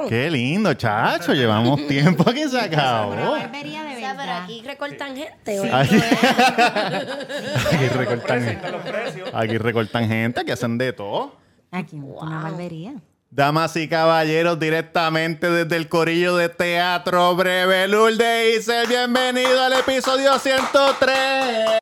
wow. Qué lindo, chacho. Llevamos tiempo que se Una acabó. barbería de O sea, pero aquí recortan gente. ¿o Aquí, aquí recortan gente. Aquí recortan gente que hacen de todo. Aquí, una barbería. Damas y caballeros, directamente desde el corillo de Teatro Breve, Lourdes Isel, bienvenido al episodio 103.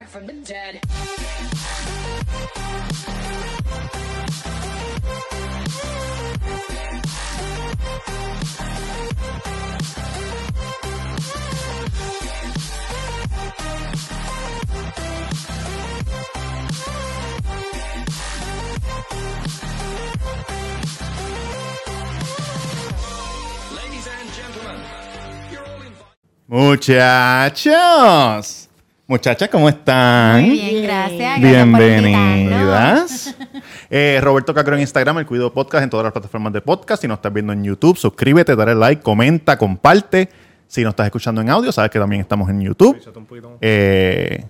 Muchachos, muchachas, ¿cómo están? Muy bien, gracias. Gracias por Bienvenidas. Eh, Roberto Cacro en Instagram, el Cuido Podcast en todas las plataformas de podcast. Si nos estás viendo en YouTube, suscríbete, dale like, comenta, comparte. Si nos estás escuchando en audio, sabes que también estamos en YouTube. Eh,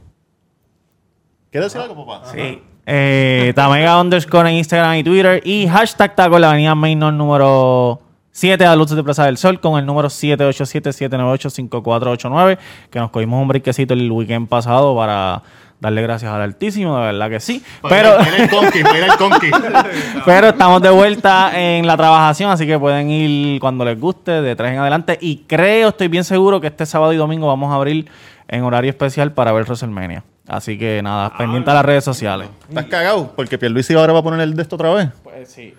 ¿Quieres decir algo, papá? Sí. Eh, Tamega underscore en Instagram y Twitter. Y hashtag taco la avenida Mainor número 7 a Luces de Plaza del Sol con el número 787-798-5489. Que nos cogimos un briquecito el weekend pasado para darle gracias al Altísimo, de verdad que sí. Pero, Mira el conqui, mira el conqui. pero estamos de vuelta en la trabajación, así que pueden ir cuando les guste, de tres en adelante. Y creo, estoy bien seguro que este sábado y domingo vamos a abrir en horario especial para ver WrestleMania. Así que nada, pendiente a las redes sociales. ¿Estás cagado? Porque Pierluisi ahora va a poner el de esto otra vez. Pues sí,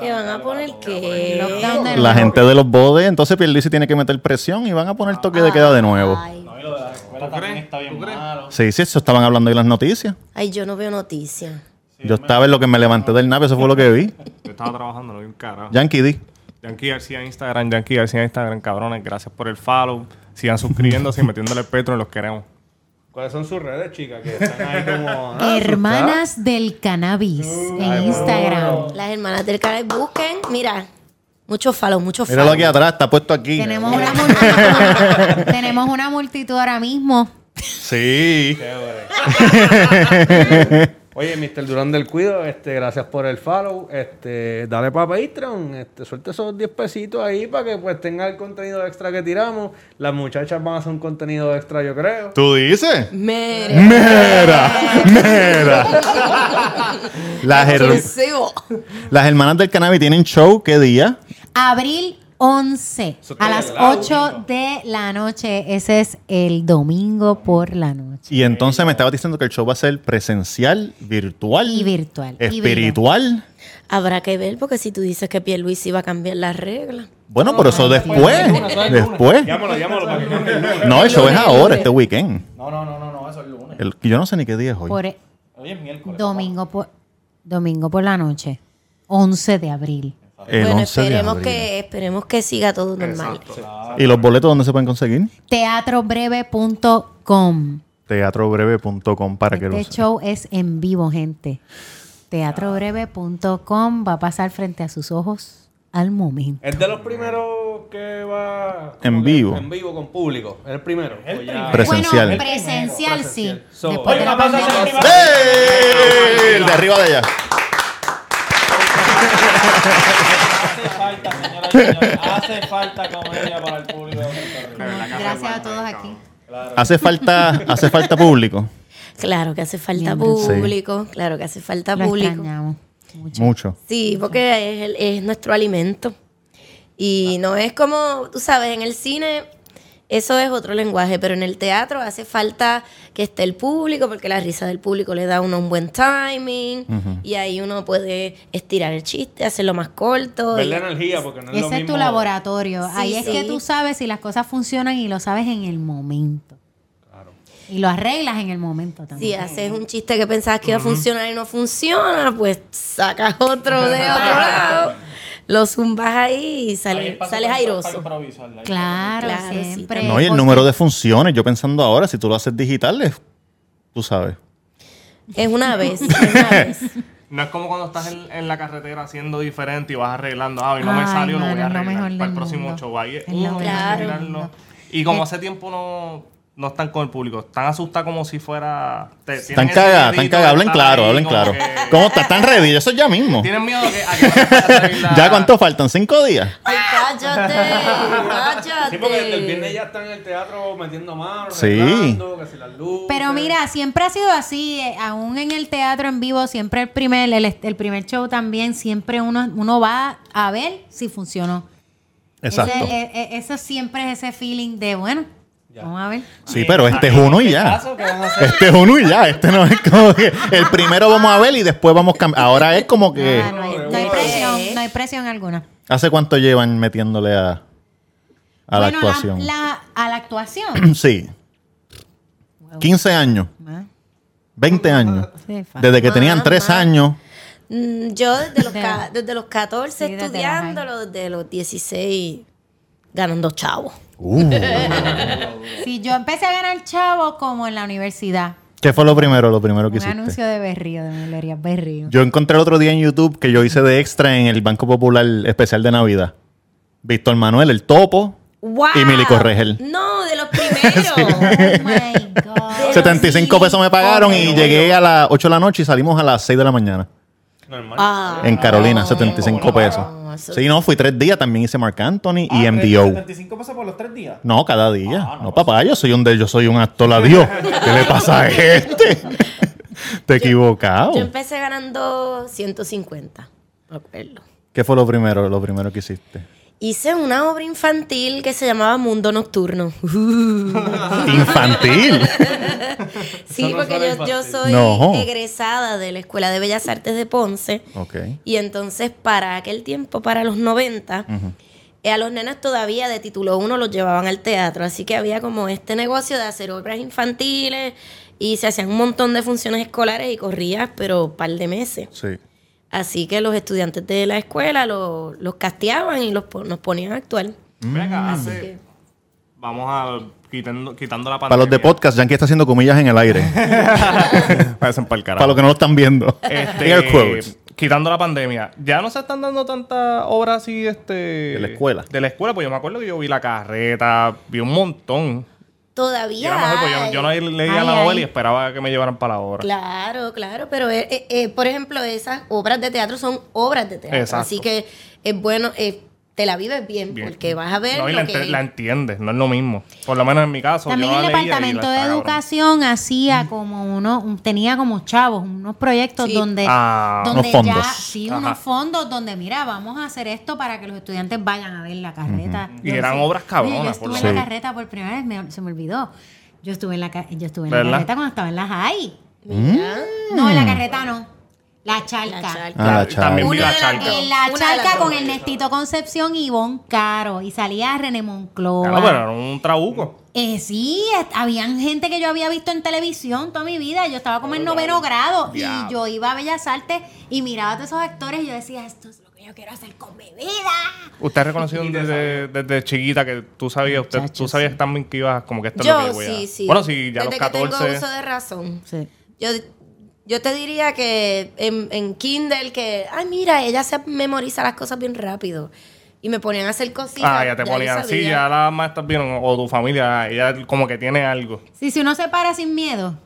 ¿Qué van a poner qué? Lockdown de La nuevo. gente de los bodes, entonces Pierluisi tiene que meter presión y van a poner toque de queda de nuevo. Ay, está bien malo. Sí, sí, eso estaban hablando en las noticias. ay, yo no veo noticias. Yo estaba en lo que me levanté del nave, eso fue lo que vi. Yo estaba trabajando, no vi un carajo. Yankee D. Yankee García en Instagram, Yankee García en Instagram, cabrones. Gracias por el follow. Sigan suscribiéndose y metiéndole el petro, los queremos. ¿Cuáles son sus redes, chicas? Que están ahí como... ah, Hermanas del Cannabis en Instagram. Las hermanas del canal busquen, mira, mucho follow, mucho follow. Míralo aquí atrás, está puesto aquí. Tenemos una, multitud, tenemos una multitud ahora mismo. Sí. Oye, Mr. Durán del Cuido, este, gracias por el follow. Este, dale para Patreon, este, suelta esos 10 pesitos ahí para que pues tenga el contenido extra que tiramos. Las muchachas van a hacer un contenido extra, yo creo. ¿Tú dices? Mire. Mira, mira. Las, her- las hermanas del cannabis tienen show, ¿qué día? Abril 11 a las 8 de la noche. Ese es el domingo por la noche. Y entonces me estaba diciendo que el show va a ser presencial, virtual, Y virtual. y espiritual. Habrá que ver, porque si tú dices que Pierluisi iba a cambiar las reglas. Bueno, pero eso después. Después. Llámalo, llámalo para que cambie el lunes. No, el show es ahora, este weekend. No, no, no, no, no, eso es el lunes. El- yo no sé ni qué día es hoy. Por Hoy es miércoles. domingo por domingo por la noche. 11 de abril. El bueno, 11 de esperemos abril. que, esperemos que siga todo normal. ¿Y los boletos dónde se pueden conseguir? Teatrobreve.com. Teatrobreve.com para que lo Este show es en vivo, gente. Teatrobreve.com va a pasar frente a sus ojos al momento. Es de los primeros que va... En vivo. En vivo con público. Es el primero. O ya- Presencial. Bueno, presencial sí. So- Después de la Oye, una pausa, pandemia. Santi, ¡Ey! El de arriba de allá. Hace falta, y señores. Hace falta comedia para el público de Puerto Rico. Gracias a todos aquí. Hace falta, hace falta público. Claro que hace falta Bien, público, claro que hace falta Lo público. extrañamos mucho. Mucho. Sí, porque es, el- es nuestro alimento. Y no es como, tú sabes, en el cine eso es otro lenguaje, pero en el teatro hace falta que esté el público, porque la risa del público le da a uno un buen timing, y ahí uno puede estirar el chiste, hacerlo más corto. Verle y- energía porque no es lo Ese es mismo... tu laboratorio. Sí, Ahí es sí. que tú sabes si las cosas funcionan y lo sabes en el momento. Y lo arreglas en el momento Si también. haces un chiste que pensabas que iba a funcionar y no funciona, pues sacas otro de otro lado, lo zumbas ahí y sale, sales airoso. Claro, Claro, siempre. No, y el número de funciones, yo pensando ahora, si tú lo haces digital, es- tú sabes. Es una vez, es una vez. No es como cuando estás en, en la carretera haciendo diferente y vas arreglando. Ah, y no me salió, lo voy a arreglar para el del próximo mundo. show. Ahí es uno, mundo. Y como Eh, hace tiempo no, no están con el público. Están asustadas como si fuera. te- Están cagadas, están cagadas. Hablen claro, ahí, hablen como claro. que- ¿Cómo está? ¿Están ready? Eso ya mismo. Tienen miedo que, a la- ¿Ya cuánto faltan? ¿Cinco días? Ay, cállate, cállate. Sí, porque el viernes ya están en el teatro metiendo manos, Sí. que si las luces. Pero mira, siempre ha sido así, eh, aún en el teatro en vivo, siempre el primer, el, el primer show también, siempre uno, uno va a ver si funcionó. Exacto. Ese, eh, eh, eso siempre es ese feeling de, bueno, vamos a ver. Sí, pero este es uno y ya. Este es uno y ya. Este no es como que el primero vamos a ver y después vamos a cambiar. Ahora es como que. Ah, no, hay, no hay presión, no hay presión alguna. ¿Hace cuánto llevan metiéndole a, a la actuación? la- a la actuación. Sí. 15 años. Ah, 20 años. sí, fa- Desde que tenían Más, 3 más. años. Mm, Yo desde los, desde los 14 Sí, desde los estudiándolo, desde los 16 ganando chavos. Uh. Sí, yo empecé a ganar chavo como en la universidad. ¿Qué fue lo primero? Lo primero que Un hiciste. anuncio de Berrío, de Melería Berrío. Yo encontré el otro día en YouTube que yo hice de extra en el Banco Popular especial de Navidad. Víctor Manuel, el topo. ¡Wow! Y Mili Corregel. No, de los primeros. Oh my God. 75 pesos me pagaron y llegué a las 8 de la noche y salimos a las 6 de la mañana. Normal. Ah, En Carolina, no, 75 no, pesos. eso- Sí, no, fui tres días. También hice Marc Anthony y Ah, MDO. 75 pesos por los tres días. No, cada día. Ah, no, no, papá, yo soy un de, yo soy un actor a Dios. ¿Qué le pasa a este? Te he equivocado. Yo empecé ganando 150, me acuerdo. ¿Qué fue lo primero, lo primero que hiciste? Hice una obra infantil que se llamaba Mundo Nocturno. Infantil. Sí, no porque yo, soy No. egresada de la Escuela de Bellas Artes de Ponce. Y entonces, para aquel tiempo, para los 90, eh, a los nenes todavía de título 1 los llevaban al teatro. Así que había como este negocio de hacer obras infantiles y se hacían un montón de funciones escolares y corrías, pero un par de meses. Sí. Así que los estudiantes de la escuela lo- los casteaban y los, nos ponían a actuar. Ven acá, Así hace- que- Vamos a quitando, quitando la pantalla. Para los de podcast, Yankee está haciendo comillas en el aire. Parecen para el carajo. Para los que no lo están viendo. Este, Air quotes. Quitando la pandemia, ya no se están dando tantas obras así, este... De la escuela. De la escuela, pues yo me acuerdo que yo vi la carreta, vi un montón. Todavía. lo mejor, pues, yo, yo no leía Ay, la novela ay. y esperaba que me llevaran para la obra. Claro, claro, pero eh, eh, eh, por ejemplo, esas obras de teatro son obras de teatro. Exacto. Así que es bueno, eh, te la vives bien, Bien. porque vas a ver No, y lo la, que... la entiendes, no es lo mismo. Por lo menos en mi caso, También yo el la leía y la departamento de cabrón. educación hacía como uno, un- tenía como chavos, unos proyectos Sí. donde, Ah. donde Unos ya, fondos. sí, Ajá. unos fondos donde mira, vamos a hacer esto para que los estudiantes vayan a ver la carreta. Y Yo eran sé- obras cabronas, Yo estuve en la carreta por primera vez, me- se me olvidó. Yo estuve en la, yo estuve en la carreta cuando estaba en la high. Mira, No, en la carreta no. La charca. la charca. Ah, la También vi la charca. En la de las charca con Ernestito Concepción y Ivonne Caro. Y salía René Moncloa. Claro, pero era un trabuco. Eh, sí, habían gente que yo había visto en televisión toda mi vida. Yo estaba como en noveno grado y yo iba a Bellas Artes y miraba a todos esos actores y yo decía, esto es lo que yo quiero hacer con mi vida. Usted reconoció desde, desde chiquita que tú sabías, usted, tú Muchacho, sabías también que ibas como que esto es lo que Yo voy a... sí, sí. Bueno, sí, ya a Desde los que tengo 14... uso de razón. Sí. Yo, yo te diría que en, en Kindle que, ay, mira, ella se memoriza las cosas bien rápido. Y me ponían a hacer cositas. Ah, ya te ponían así, sabía. ya las maestras vieron, o tu familia, ella como que tiene algo. Sí, si uno se para sin miedo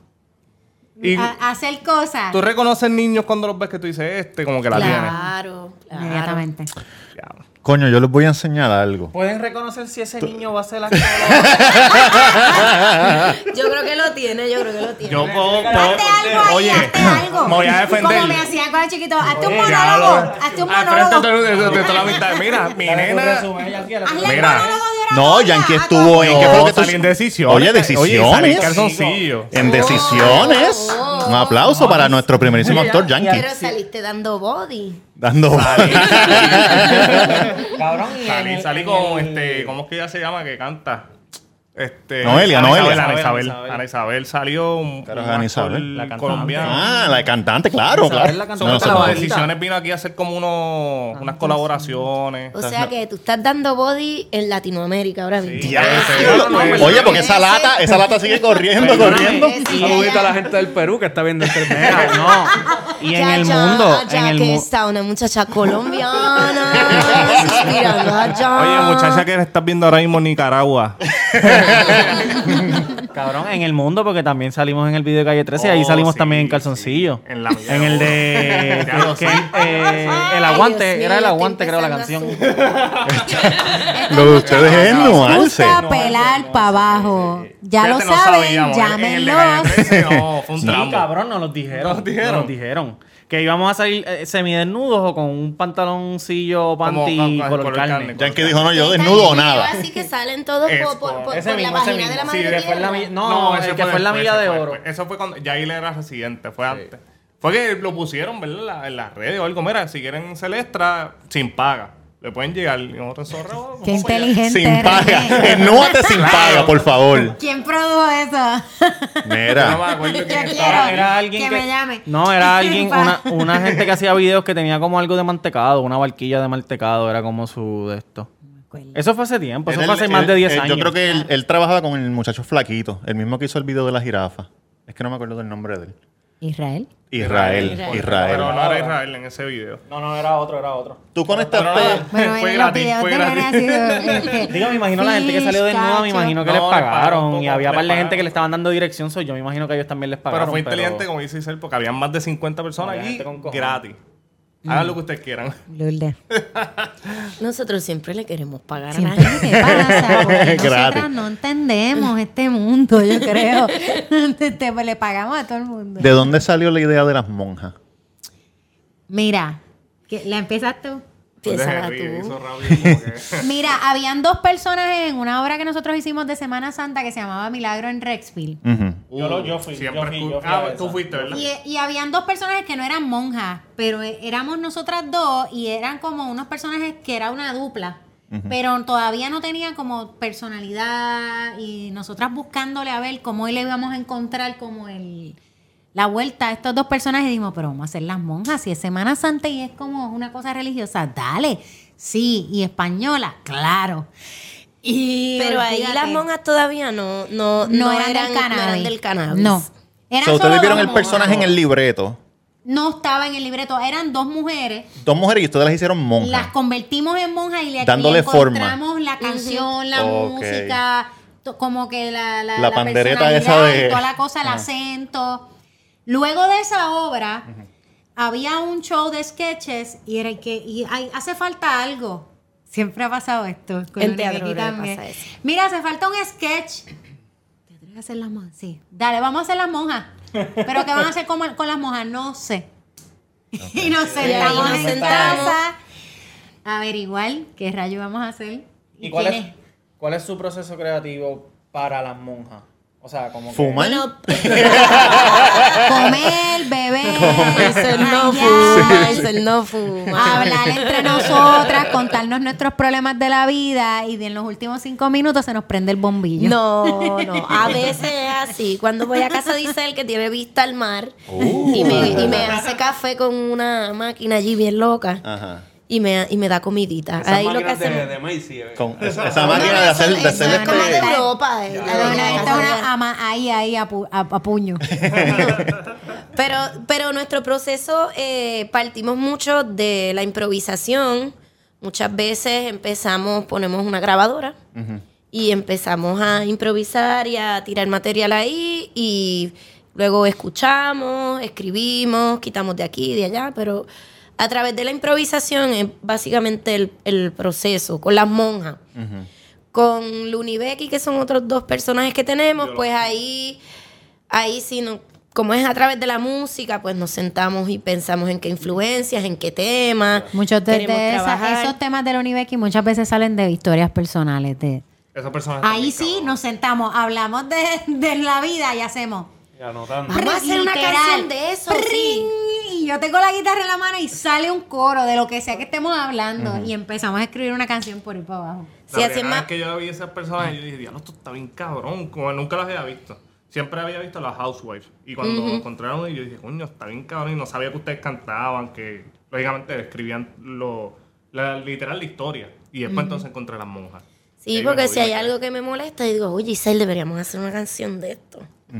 Y a, a hacer cosas, tú reconoces niños cuando los ves que tú dices, este como que la tiene. Claro, claro. inmediatamente. Coño, yo les voy a enseñar algo. ¿Pueden reconocer si ese niño va a ser actor? Yo creo que lo tiene, yo creo que lo tiene. Yo puedo... puedo- Hazte algo ahí, oye, hazte algo. me voy a defender. Como me hacían con el chiquito, hazte un monólogo, hazte un Al frente monólogo. de, de- de toda la mitad. Mira, mi nena... Hazle un Mira. monólogo de No, novia, Yankee a estuvo todo. en. ¿Qué fue lo que tú- salí en decisiones. Oye, Oye, salí en decisiones. calzoncillo. En decisiones. Un aplauso para nuestro primerísimo actor, Yankee. Pero saliste dando body. Dando. Cabrón, y en Salí, salí con este, ¿cómo es que ella se llama? Que canta. Este, Noelia, Ana Noelia. Isabel, Ana Ana Isabel. Ana Isabel salió un, Claro, un Ana Isabel. La cantante. colombiano. Ah, la cantante, claro, Isabel, claro. la cantante No, no decisiones vino aquí a hacer como unos, unas colaboraciones. O sea que tú estás dando body en Latinoamérica ahora mismo. Diablo, pues. Oye, porque esa lata, esa lata sigue corriendo, corriendo. Ya, saludito ya. a la gente del Perú que está viendo este no. Y en el mundo, el que mu- está una muchacha colombiana. Oye, muchacha que estás viendo ahora mismo en Nicaragua. Cabrón, en el mundo, porque también salimos en el video de Calle 13 y ahí Oh, salimos sí, también en sí. calzoncillo. En la. En el de. Ya lo que- sé. eh, el aguante, Dios mío, era el estoy aguante, creo, la canción. empezando Lo de ustedes es nuance. gusta pelar para abajo. Ya lo no saben, sabíamos. En el de llámenlos. Calle 13, no, fue un Sí, cabrón, nos los dijeron. ¿Nos dijeron? Nos dijeron. Que íbamos a salir eh, semidesnudos o con un pantaloncillo panty Como- como- color color carne. carne. Yankee dijo, no, yo desnudo o nada. Así que salen todos Es por, por, por- Ese por la mismo, ese vagina de mismo. la Sí, madre después la tierra. mi- No, ese el que fue en la después, milla de fue oro. después. Eso fue cuando Yair era residente, fue antes. Fue que lo pusieron, ¿verdad? En la- En las redes o algo. Mira, si quieren ser extra, sin paga. Le pueden llegar y nosotros zorros. Qué inteligente. Sin paga. Enúate sin paga, por favor. ¿Quién produjo eso? No me Mira. acuerdo Yo quién quiero. estaba. Era alguien Que que, me llame. No, era alguien, una, una gente que hacía videos que tenía como algo de mantecado, una barquilla de mantecado, era como su de esto. Eso fue hace tiempo, eso fue hace más de 10 él- años. Yo creo que él, él trabajaba con el muchacho flaquito, el mismo que hizo el video de la jirafa. Es que no me acuerdo del nombre de él. Israel. Israel. Israel. Pero no era Israel en ese video. No, no, era otro, era otro. Tú Pero conectaste. nada, Bueno, fue gratis, fue de ha gratis. este, Digo, me imagino la gente que salió fish, desnuda, me imagino que No, les pagaron poco, y había par de gente que le estaban dando dirección, so yo me imagino que ellos también les pagaron. Pero fue inteligente, como dice Isel, porque habían más de 50 personas allí gratis. Hagan lo que ustedes quieran. Lourdes. Nosotros siempre le queremos pagar a la gente. ¿qué pasa? Nosotras no entendemos este mundo, yo creo. Este, pues, le pagamos a todo el mundo. ¿De dónde salió la idea de las monjas? Mira, que la empiezas tú. Piénsala tú. que- Mira, habían dos personas en una obra que nosotros hicimos de Semana Santa que se llamaba Milagro en Rexville. Yo lo- yo fui, Siempre yo fui, escu- yo fui a Ah, esa. tú fuiste, ¿verdad? Y, y habían dos personajes que no eran monjas, pero eh, éramos nosotras dos y eran como unos personajes que era una dupla. Pero todavía no tenían como personalidad y nosotras buscándole a ver cómo le íbamos a encontrar como el la vuelta a estos dos personajes y dijimos, pero vamos a hacer las monjas, si es Semana Santa y es como una cosa religiosa, dale, sí, y española, claro. Y Pero ahí las monjas todavía no, no, no, eran, del no eran del cannabis. No. Eran So, ustedes vieron el personaje en el libreto. No estaba en el libreto, eran dos mujeres. Dos mujeres y ustedes las hicieron Las monjas. convertimos en monjas y le, Dándole forma. encontramos la canción, la música, como que la, la, La pandereta esa personalidad de- toda la cosa, el acento. Luego de esa obra, había un show de sketches y era que y hay- hace falta algo. Siempre ha pasado esto. con En Luni teatro que pasa eso. Mira, hace falta un sketch. ¿Te a hacer las monjas? Sí. Dale, vamos a hacer las monjas. Pero ¿qué van a hacer con, con las monjas? No sé. y nos sentamos nos en sentamos. casa a averiguar qué rayo vamos a hacer. ¿Y cuál quién es, cuál es su proceso creativo para las monjas? O sea, como que... Fumar. Bueno, Comer, beber, Marcel no janguear, fuma, Marcel no fuma. hablar entre nosotras, contarnos nuestros problemas de la vida y en los últimos cinco minutos se nos prende el bombillo. No, no, a veces es así. Cuando voy a casa dice él que tiene vista al mar y, me, y me hace café con una máquina allí bien loca Ajá. Y me, y me da comidita. Ahí lo que hacemos. de Macy. eh. Con esa, esa No, máquina no, de hacer, de hacer es como de este- No, de de- una ama ahí, ahí, a, pu- a- a puño. Pero, pero nuestro proceso eh, partimos mucho de la improvisación. Muchas veces empezamos, ponemos una grabadora y empezamos a improvisar y a tirar material ahí y luego escuchamos, escribimos, quitamos de aquí y de allá, pero a través de la improvisación es básicamente el, el proceso con las monjas. Con Luni Becky, que son otros dos personajes que tenemos, pues ahí, ahí sí, no, como es a través de la música, pues nos sentamos y pensamos en qué influencias, en qué temas. Muchos de, esa- esos temas de la muchas veces salen de historias personales. De, Esas personas. ahí sí cabrón. nos sentamos, hablamos de, de la vida y hacemos. Y anotando. Vamos a hacer una Literal. canción de eso, sí. ¡Pring! Y yo tengo la guitarra en la mano y sale un coro de lo que sea que estemos hablando. Y empezamos a escribir una canción por ir para abajo. Sí, La así es más. que yo vi esas personas, yo dije, diablo, esto está bien cabrón. Como nunca las había visto. Siempre había visto a las Housewives. Y cuando encontraron, yo dije, coño, está bien cabrón. Y no sabía que ustedes cantaban, que lógicamente escribían lo, la, literal la historia. Y después entonces encontré las monjas. Sí, Y ahí porque si hay algo que me molesta, digo, oye, Giselle, deberíamos hacer una canción de esto.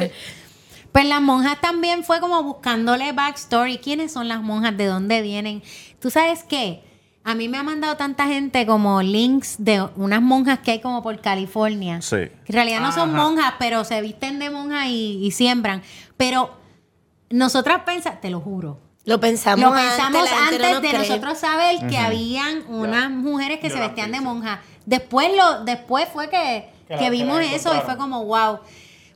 Es. Pues las monjas también fue como buscándole backstory. ¿Quiénes son las monjas? ¿De dónde vienen? ¿Tú sabes qué? A mí me ha mandado tanta gente como links de unas monjas que hay como por California. Sí. Que en realidad no son Ajá. monjas, pero se visten de monjas y, y siembran. Pero nosotras pensamos, te lo juro. Lo pensamos, Lo pensamos antes, no de cree. nosotros saber que habían unas mujeres que Yo se vestían de monjas. Después lo, después fue que, Que que la- vimos que eso y fue como wow.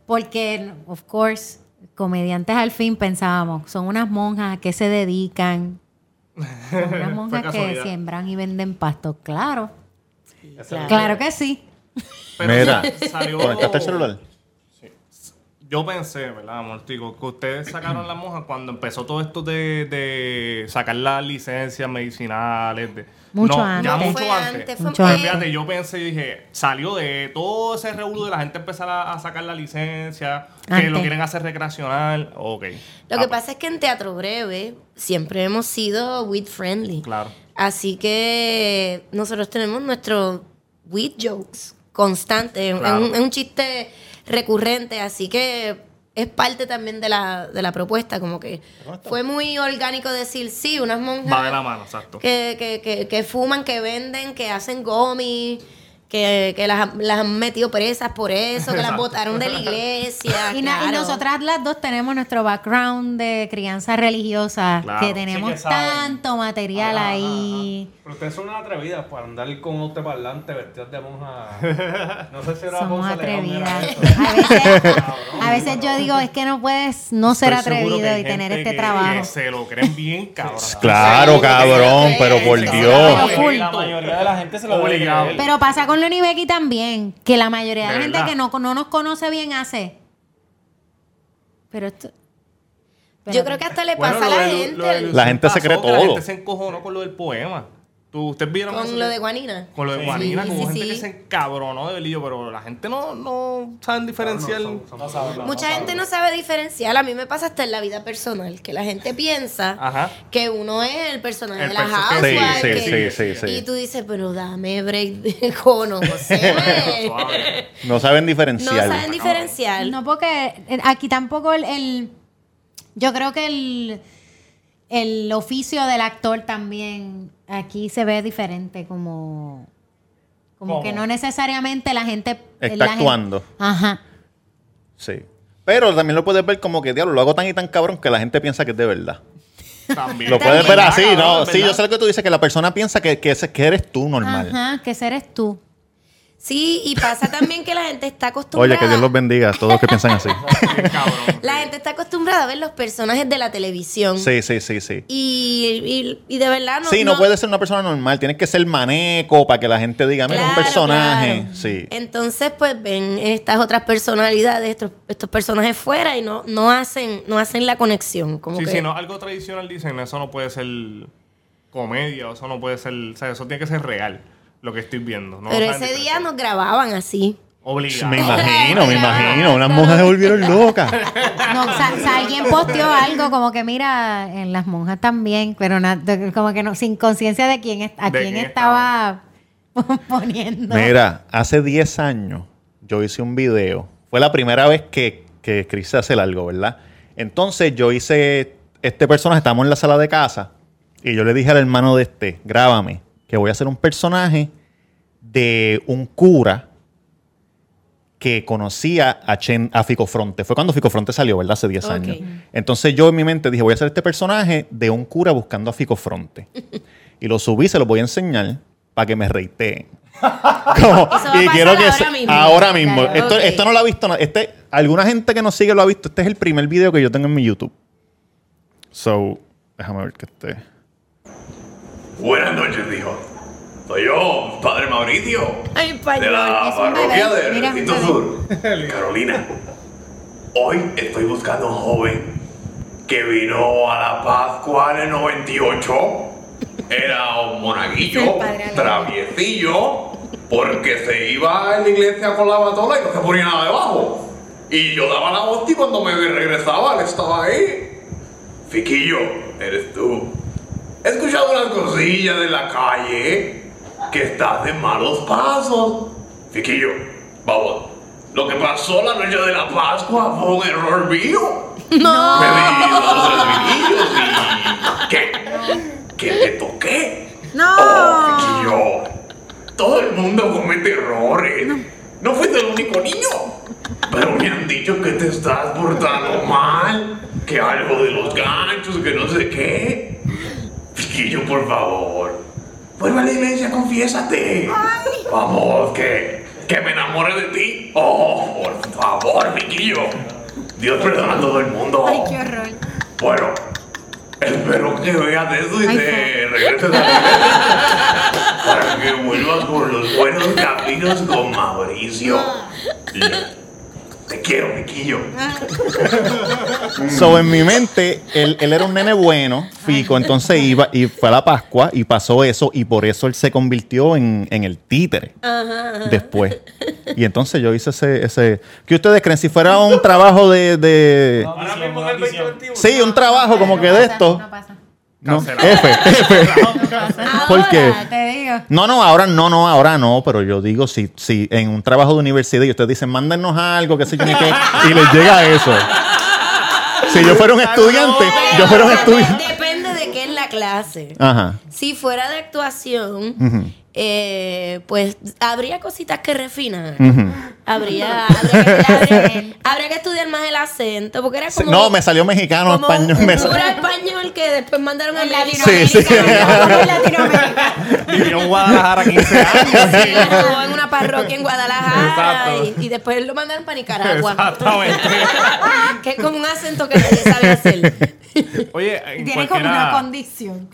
Porque, of course, comediantes al fin pensábamos, son unas monjas que se dedican. Son unas monjas que siembran y venden pastos. Claro, Claro. claro que sí. Pero Mira, salió- ¿conectaste el celular? Yo pensé, ¿verdad, amor? Digo, que ustedes sacaron la monja cuando empezó todo esto de, de sacar las licencias medicinales. De, Mucho no, antes. Ya Fue mucho antes. antes, fue Mucho Pero antes. fíjate, yo pensé y dije, salió de todo ese revuelo de la gente empezar a, a sacar la licencia, que lo quieren hacer recreacional. Ok. Lo Ah, que pasa es que en Teatro Breve siempre hemos sido weed friendly. Claro. Así que nosotros tenemos nuestros weed jokes constantes. Claro. Es, un, es un chiste recurrente, así que es parte también de la, de la propuesta. Como que fue muy orgánico decir, sí, unas monjas Va de la mano, exacto. que, que, que, que fuman, que venden, que hacen gomi, que, que las, las han metido presas por eso, que las botaron de la iglesia. Y, na- y claro. nosotras las dos tenemos nuestro background de crianza religiosa, Claro. que tenemos Sí que saben. tanto material Ajá, ahí. ajá. Pero ustedes son unas atrevidas para andar con usted parlante vestidas de monja. No sé si era Somos atrevidas. A veces, a veces yo digo, es que no puedes no ser Estoy atrevido y tener este que trabajo. Se lo creen bien, cabrón. Claro, cabrón, pero por Dios. La mayoría de la gente se lo Obligado. Pero pasa con Lenny Becky también, que la mayoría de la gente verdad. que no, no nos conoce bien hace. Pero esto. Yo creo que hasta le pasa a la de gente lo La gente se cree que La todo. gente se encojonó con lo del poema. ¿Tú, ¿Ustedes vieron eso? con lo de Guanina. Con lo de Sí. Sí, como sí, gente sí. que se encabronó de Belillo, pero la gente no, no saben diferenciar. No, son- son- Mucha gente no sabe diferenciar. A mí me pasa hasta en la vida personal, que la gente piensa Ajá. que uno es el personaje El de la sí, que- sí, sí, sí. Y tú dices, pero dame break. Suave. No saben no diferenciar. saben diferenciar. No, porque eh, aquí tampoco el, el- yo creo que el, el oficio del actor también aquí se ve diferente, como, como ¿Cómo? que no necesariamente la gente Está la gente- actuando. ajá. Sí. Pero también lo puedes ver como que, diablo, lo hago tan y tan cabrón que la gente piensa que es de verdad. También. Lo puedes ver así, ¿no? Sí, yo sé lo que tú dices, que la persona piensa que, que, ese- que eres tú normal. Ajá, que eres tú. Sí, y pasa también que la gente está acostumbrada. Oye, que Dios los bendiga a todos los que piensan así. La gente está acostumbrada a ver los personajes de la televisión. Sí, sí, sí, sí. Y, y, y de verdad no. sí, no, puedes ser una persona normal. Tienes que ser maneco para que la gente diga, mira, es un personaje. claro. Sí. Entonces, pues ven estas otras personalidades, estos, estos personajes fuera y no, no hacen, no hacen la conexión. Como Sí, que, si no algo tradicional dicen, eso no puede ser comedia, o eso no puede ser, o sea, eso tiene que ser real, lo que estoy viendo. No Pero ese día nos grababan así. Obligado. Me imagino, me imagino. Unas monjas se volvieron locas. No, o sea, o sea, alguien posteó algo como que mira, en las monjas también, pero na- como que no, sin conciencia de quién es- a De quién quién estaba poniendo. Mira, hace 10 años yo hice un video. Fue la primera vez que, que Chris hace algo, ¿verdad? Entonces yo hice este personaje, estamos en la sala de casa, y yo le dije al hermano de este, grábame, que voy a hacer un personaje de un cura que conocía a, Chen, a Fico Fronte. Fue cuando Fico Fronte salió, ¿verdad? Hace 10 Ok. años. Entonces yo en mi mente dije, voy a hacer este personaje de un cura buscando a Fico Fronte. y lo subí, se lo voy a enseñar para que me reiteen. Como- y quiero que ahora se- mismo. ahora mismo. Claro, esto, esto no lo ha visto este Alguna gente que nos sigue lo ha visto. Este es el primer video que yo tengo en mi YouTube. So, déjame ver que esté. Buenas noches, hijo. Soy yo, Padre Mauricio, Ay, de español. la parroquia Recinto bebé. Sur, Carolina. Hoy estoy buscando a un joven que vino a la Pascua en el 98. Era un monaguillo, padre traviecillo, porque se iba en la iglesia con la batola y no se ponía nada debajo. Y yo daba la hostia y cuando me regresaba, él estaba ahí. Fiquillo, eres tú. He escuchado unas cosillas de la calle que estás de malos pasos. Fiquillo, vamos, Lo que pasó la noche de la Pascua fue un error mío. No. Me di dos tres vinillos y... ¿Qué? ¿Que te toqué? No. Oh, Fiquillo. Todo el mundo comete errores. No fuiste el único niño. Pero me han dicho que te estás portando mal. Que algo de los ganchos, que no sé qué. Fiquillo, por favor. Vuelve a la iglesia, confiésate. Vamos, que, que me enamore de ti. Oh, por favor, Fiquillo. Dios perdona a todo el mundo. Ay, qué horror. Bueno, espero que veas eso y Ay, te regreses a la iglesia para que vuelvas por los buenos caminos con Mauricio. Te quiero, Miquillo. So, en mi mente, él, él era un nene bueno, fico, entonces iba y fue a la Pascua y pasó eso y por eso él se convirtió en, en el títere después. Y entonces yo hice ese, ese... ¿Qué ustedes creen? Si fuera un trabajo de... de- Ahora mismo en el 2021. Sí, un trabajo como que de esto. No pasa. No, Cancelado. F, F. ¿Por qué? Ahora, Te digo. No, no, ahora no, no, ahora no, pero yo digo, si, si en un trabajo de universidad y ustedes dicen, mándenos algo, qué sé yo ni qué, y les llega eso. Si yo fuera un estudiante, yo fuera un estudiante. Depende de qué es la clase. Ajá. Si fuera de actuación. Eh, pues habría cositas que refinar. Habría, habría, que- habría- habría que estudiar más el acento, porque era como. No, me salió mexicano, como español. un me puro sal- español que después mandaron a En México. Sí, sí. Latinoamérica. En Latinoamérica. Vivió en Guadalajara 15 años. Sí, en una parroquia en Guadalajara y, y después lo mandaron para Nicaragua. Exactamente. que es como un acento que nadie sabe hacer. Oye, en Tiene como una condición.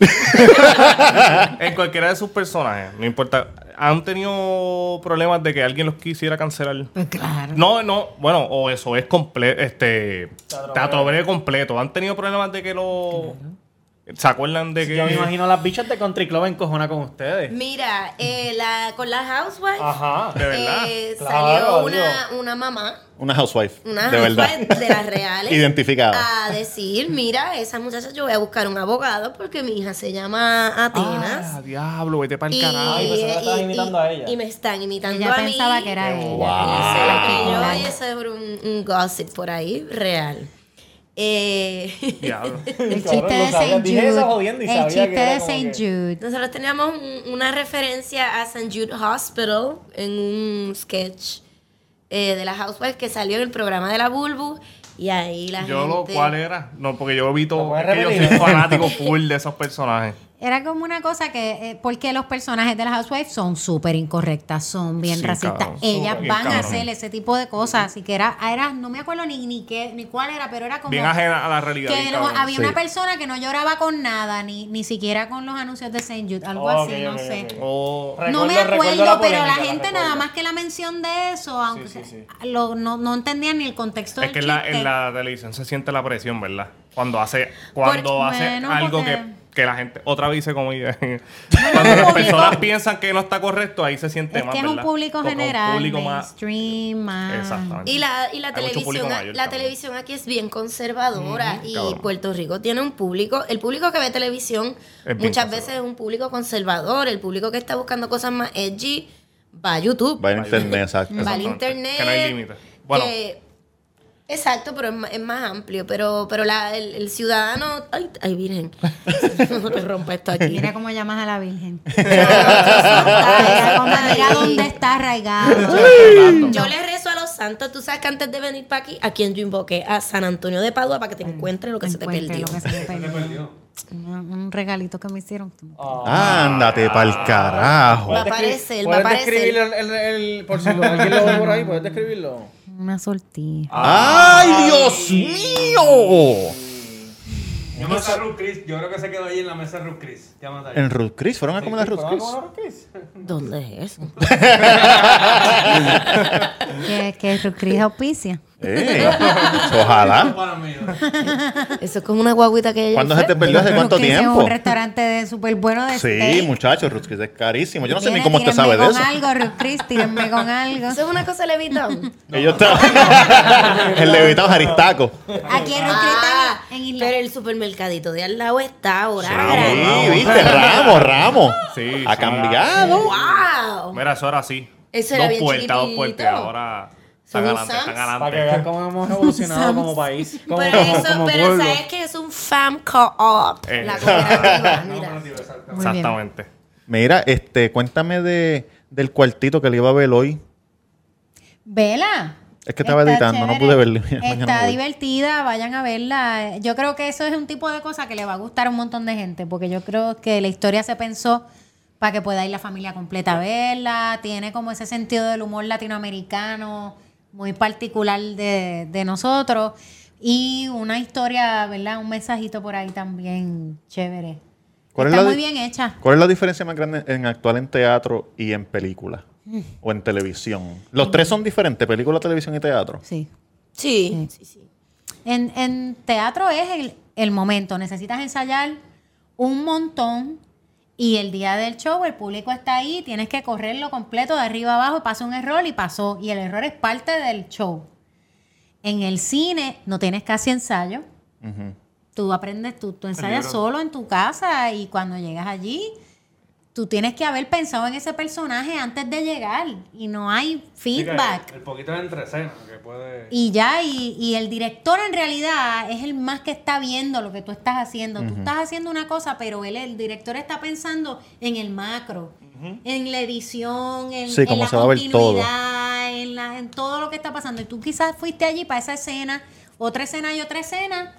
en cualquiera de sus personajes, no importa, ¿han tenido problemas de que alguien los quisiera cancelar? Pues claro. No, no, bueno, o eso es completo, este, teatro breve completo. ¿Han tenido problemas de que lo... ¿Se acuerdan de que... Yo me imagino las bichas de Country Club encojona con ustedes. Mira, eh, la, con la housewife Ajá. De verdad. eh, Claro, salió una, una mamá, Una housewife. una de verdad. housewife de las reales, Identificada. a decir, mira, esa muchacha yo voy a buscar un abogado porque mi hija se llama Atenas. Ah, diablo, vete para el y, la estabas y- imitando y- a ella. y me están imitando Ella a mí. pensaba que era ella. Y Wow. que yo oí, eso es un, un gossip por ahí, real. Eh. El chiste lo de eso Jude. El chiste de que- Jude. Nosotros teníamos un- una referencia a St. Jude Hospital en un sketch eh, de la Housewife que salió en el programa de la Bulbu y ahí la Yo lo, gente... ¿cuál era? No, porque yo vi ¿Lo todo. que yo soy fanático full de esos personajes. Era como una cosa que, eh, porque los personajes de las Housewives son súper incorrectas, son bien Sí, racistas. cabrón, Ellas van a hacer ese tipo de cosas. Así que era, era no me acuerdo ni, ni qué, ni cuál era, pero era como. Bien ajena a la realidad. que había Sí. una persona que no lloraba con nada, ni, ni siquiera con los anuncios de St. Jude, algo así, no sé. ok. O- no me acuerdo, la pero la gente nada más que la mención de eso, aunque Sí, sí, Lo, no, no entendía ni el contexto Es del que en la, en la televisión se siente la presión, ¿verdad? Cuando hace, cuando Porque- hace bueno, algo porque- que, que la gente, otra vez dice como cuando las personas piensan que no está correcto, ahí se siente Es más, que es un público Porque es un general, público más, mainstream, más... exactamente. Y la, y la Hay televisión, la también. televisión aquí es bien conservadora y cabrón. Puerto Rico tiene un público, el público que ve televisión muchas veces es un público conservador, el público que está buscando cosas más edgy va a YouTube, Va a internet, exacto. va al internet. Que no hay límite. Bueno. que- exacto, pero es más, es más amplio, pero, pero la, el, el ciudadano, ay, ay virgen, no te rompa esto aquí. Mira cómo llamas a la Virgen. Mira dónde está arraigado. Yo le rezo a los santos. Tú sabes que antes de venir para aquí, ¿a quién yo invoqué? A San Antonio de Padua para que te encuentre lo que se te perdió. lo que se te perdió. Un, regalito que me hicieron. Ándate pa'l carajo. Va a aparecer, va a ¿Puedes describir aparecer. el, el, el- por si lo- alguien lo ve por ahí? ¿Puedes describirlo? Una sortija. ¡Ay, Dios mío! Yo mesa Ruth Chris. Yo creo que se quedó ahí en la mesa Ruth Chris. En Ruth Chris, ¿fueron a comer a Ruth Chris? ¿Dónde es eso? Que, que Rucris auspicia. Eh, ojalá. Para mí. Eso es como una guaguita que ella ¿Cuándo se te perdió? ¿Hace cuánto tiempo? Es un restaurante de súper bueno de Sí, steak. muchachos, Ruth Chris es carísimo. Yo no sé ni cómo usted tírenme sabe de con eso. algo, Ruth Chris, tírenme con algo. Eso es una cosa levitón. Ellos estaban. El levitado Aristaco. Aquí en Ruth Chris Ah, está en Isla. pero el supermercadito de al lado está ahora. Sí, viste, Ramos, Ramos. Sí, Ha sí. cambiado. ¡Wow! Mira, eso era así. Eso era dos puertas, dos puertas. Ahora Están Para que vean cómo hemos evolucionado como país. Como, Pero, como- eso, como pero pueblo. sabes que es un fam co-op, Eh. la cooperativa. Mira. Muy bien. Exactamente. Mira, este, cuéntame de, del cuartito que le iba a ver hoy. Vela. Es que estaba Está editando, no pude verla. Está divertida, vayan a verla. Yo creo que eso es un tipo de cosa que le va a gustar a un montón de gente, porque yo creo que la historia se pensó para que pueda ir la familia completa a verla. Tiene como ese sentido del humor latinoamericano muy particular de, de nosotros. Y una historia, ¿verdad? Un mensajito por ahí también chévere. ¿Cuál es Está la muy bien hecha. ¿Cuál es la diferencia más grande en actual en teatro y en película? O en televisión. Los tres son diferentes, película, televisión y teatro. Sí. Sí, sí, sí. En, en teatro es el, el momento. Necesitas ensayar un montón y el día del show el público está ahí, tienes que correrlo completo de arriba abajo, pasa un error y pasó. Y el error es parte del show. En el cine no tienes casi ensayo. Tú aprendes, tú, tú ensayas solo en tu casa y cuando llegas allí, tú tienes que haber pensado en ese personaje antes de llegar y no hay feedback. El poquito de entrescena que puede. Y ya, y, y el director en realidad es el más que está viendo lo que tú estás haciendo. Tú estás haciendo una cosa, pero él, el director está pensando en el macro, en la edición, en, Sí, en cómo la se va a ver todo. continuidad, en, la- en todo lo que está pasando. Y tú quizás fuiste allí para esa escena, otra escena y otra escena,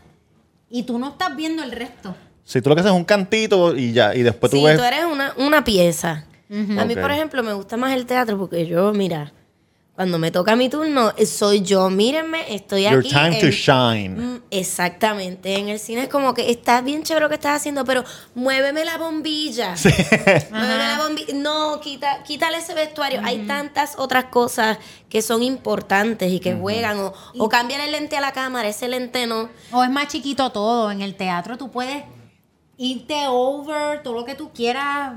y tú no estás viendo el resto. Si tú lo que haces es un cantito y ya, y después Sí, tú ves. tú eres una, una pieza. A mí, por ejemplo, me gusta más el teatro porque yo, mira, cuando me toca mi turno, eh, soy yo. Mírenme, estoy Your aquí. time to shine. Mm, Exactamente. En el cine es como que está bien chévere lo que estás haciendo, pero muéveme la bombilla. Muéveme la bombilla. No, quita, quítale ese vestuario. Hay tantas otras cosas que son importantes y que juegan. O, o cambiar el lente a la cámara, ese lente no. O es más chiquito todo. En el teatro tú puedes irte over, todo lo que tú quieras.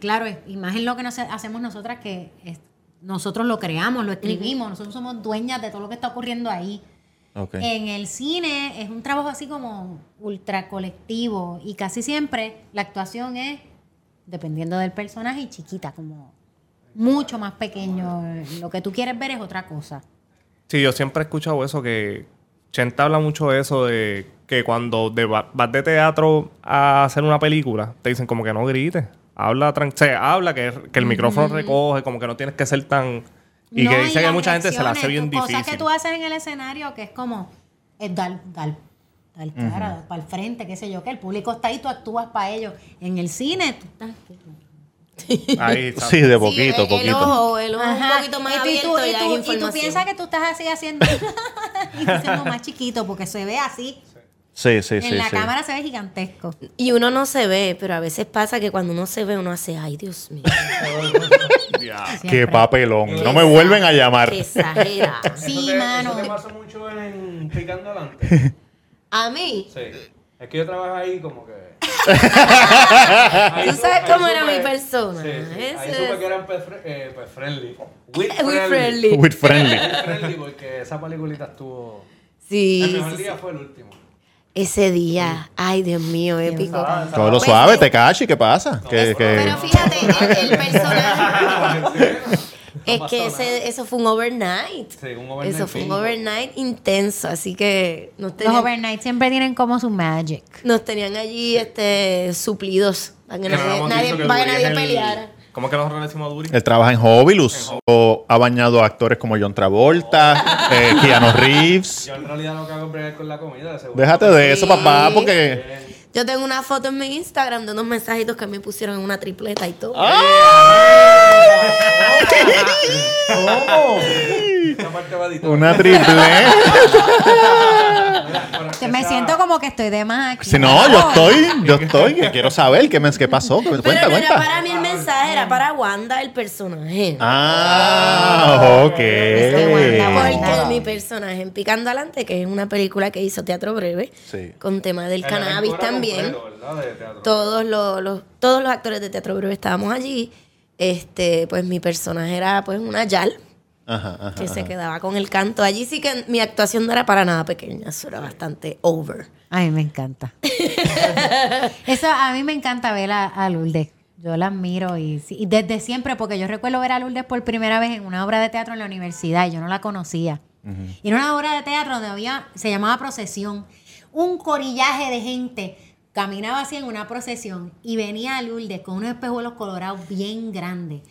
Claro, y más en lo que nos hacemos nosotras, que es- nosotros lo creamos, lo escribimos, nosotros somos dueñas de todo lo que está ocurriendo ahí. En el cine es un trabajo así como ultra colectivo y casi siempre la actuación es, dependiendo del personaje, chiquita, como mucho más pequeño. Lo que tú quieres ver es otra cosa. Sí, yo siempre he escuchado eso que Chenta habla mucho de eso de que cuando de- va- vas de teatro a hacer una película, te dicen como que no grites. Habla, tran- o sea, habla que, que el micrófono recoge, como que no tienes que ser tan... Y No, que dice que las mucha gente se la hace bien Cosas que difícil. tú haces en el escenario que es como es dar, dar, dar cara, para el frente, qué sé yo, que el público está ahí, tú actúas para ellos. En el cine, tú estás... Ahí está. Sí, de Sí, poquito, el, el poquito. ojo, el ojo Ajá. un poquito más y tú, y tú- abierto y tú- y tú piensas que tú estás así haciendo y haciendo más chiquito porque se ve así. Sí, sí, sí. en la sí. cámara se ve gigantesco. Y uno no se ve, pero a veces pasa que cuando uno se ve, uno hace, ay, Dios mío. Qué papelón. No me vuelven a llamar. qué exagera. Sí, Eso te- mano. Eso te pasa mucho en Picando Adelante. A mí, Sí. Es que yo trabajo ahí como que. Tú sabes cómo era mi persona. Sí, sí. Ahí supe que eran pet, fri- eh, pet friendly. With friendly. friendly. With friendly. Pet friendly porque esa peliculita estuvo. el Sí, mejor sí, sí. día fue el último. ese día, ay, Dios mío, épico. Todo lo suave, te cachi, ¿qué pasa? Que, que- Pero fíjate, el, el personaje. es que ese, eso fue un overnight. Sí, un overnight Eso fue un overnight intenso, así que nos Los overnight siempre tienen como su magic. nos tenían allí este, suplidos para que Que no nadie, nadie- dicho que para que Duri nadie es el- peleara. ¿Cómo es que nosotros le decimos a Duri? Él trabaja en Hobilus. O ha bañado a actores como John Travolta, eh, Keanu Reeves. Yo en realidad hago es bregar con la comida. Déjate de eso, papá, porque. Yo tengo una foto en mi Instagram de unos mensajitos que me pusieron en una tripleta y todo. Una triple. Que me siento como que estoy de más aquí. Si no, yo estoy, yo estoy, que quiero saber qué, me, qué pasó. Cuenta, Pero no era cuenta. para mí el mensaje, era para Wanda, el personaje. Ah, ok. Porque mi personaje en Picando Adelante, que es una película que hizo Teatro Breve, Sí. con tema del El cannabis también. completo, ¿verdad? De teatro. Todos los, los- todos los actores de Teatro Breve estábamos allí. Este, pues mi personaje era pues una Yal Ajá, ajá. que se quedaba con el canto. Allí sí que mi actuación no era para nada pequeña, eso era bastante over. A mí me encanta. Eso a mí me encanta ver a, a Lourdes. Yo la admiro y, sí, y desde siempre, porque yo recuerdo ver a Lourdes por primera vez en una obra de teatro en la universidad y yo no la conocía. Y era una obra de teatro donde había, se llamaba procesión, un corillaje de gente. Caminaba así en una procesión y venía Lourdes con unos espejuelos colorados bien grandes.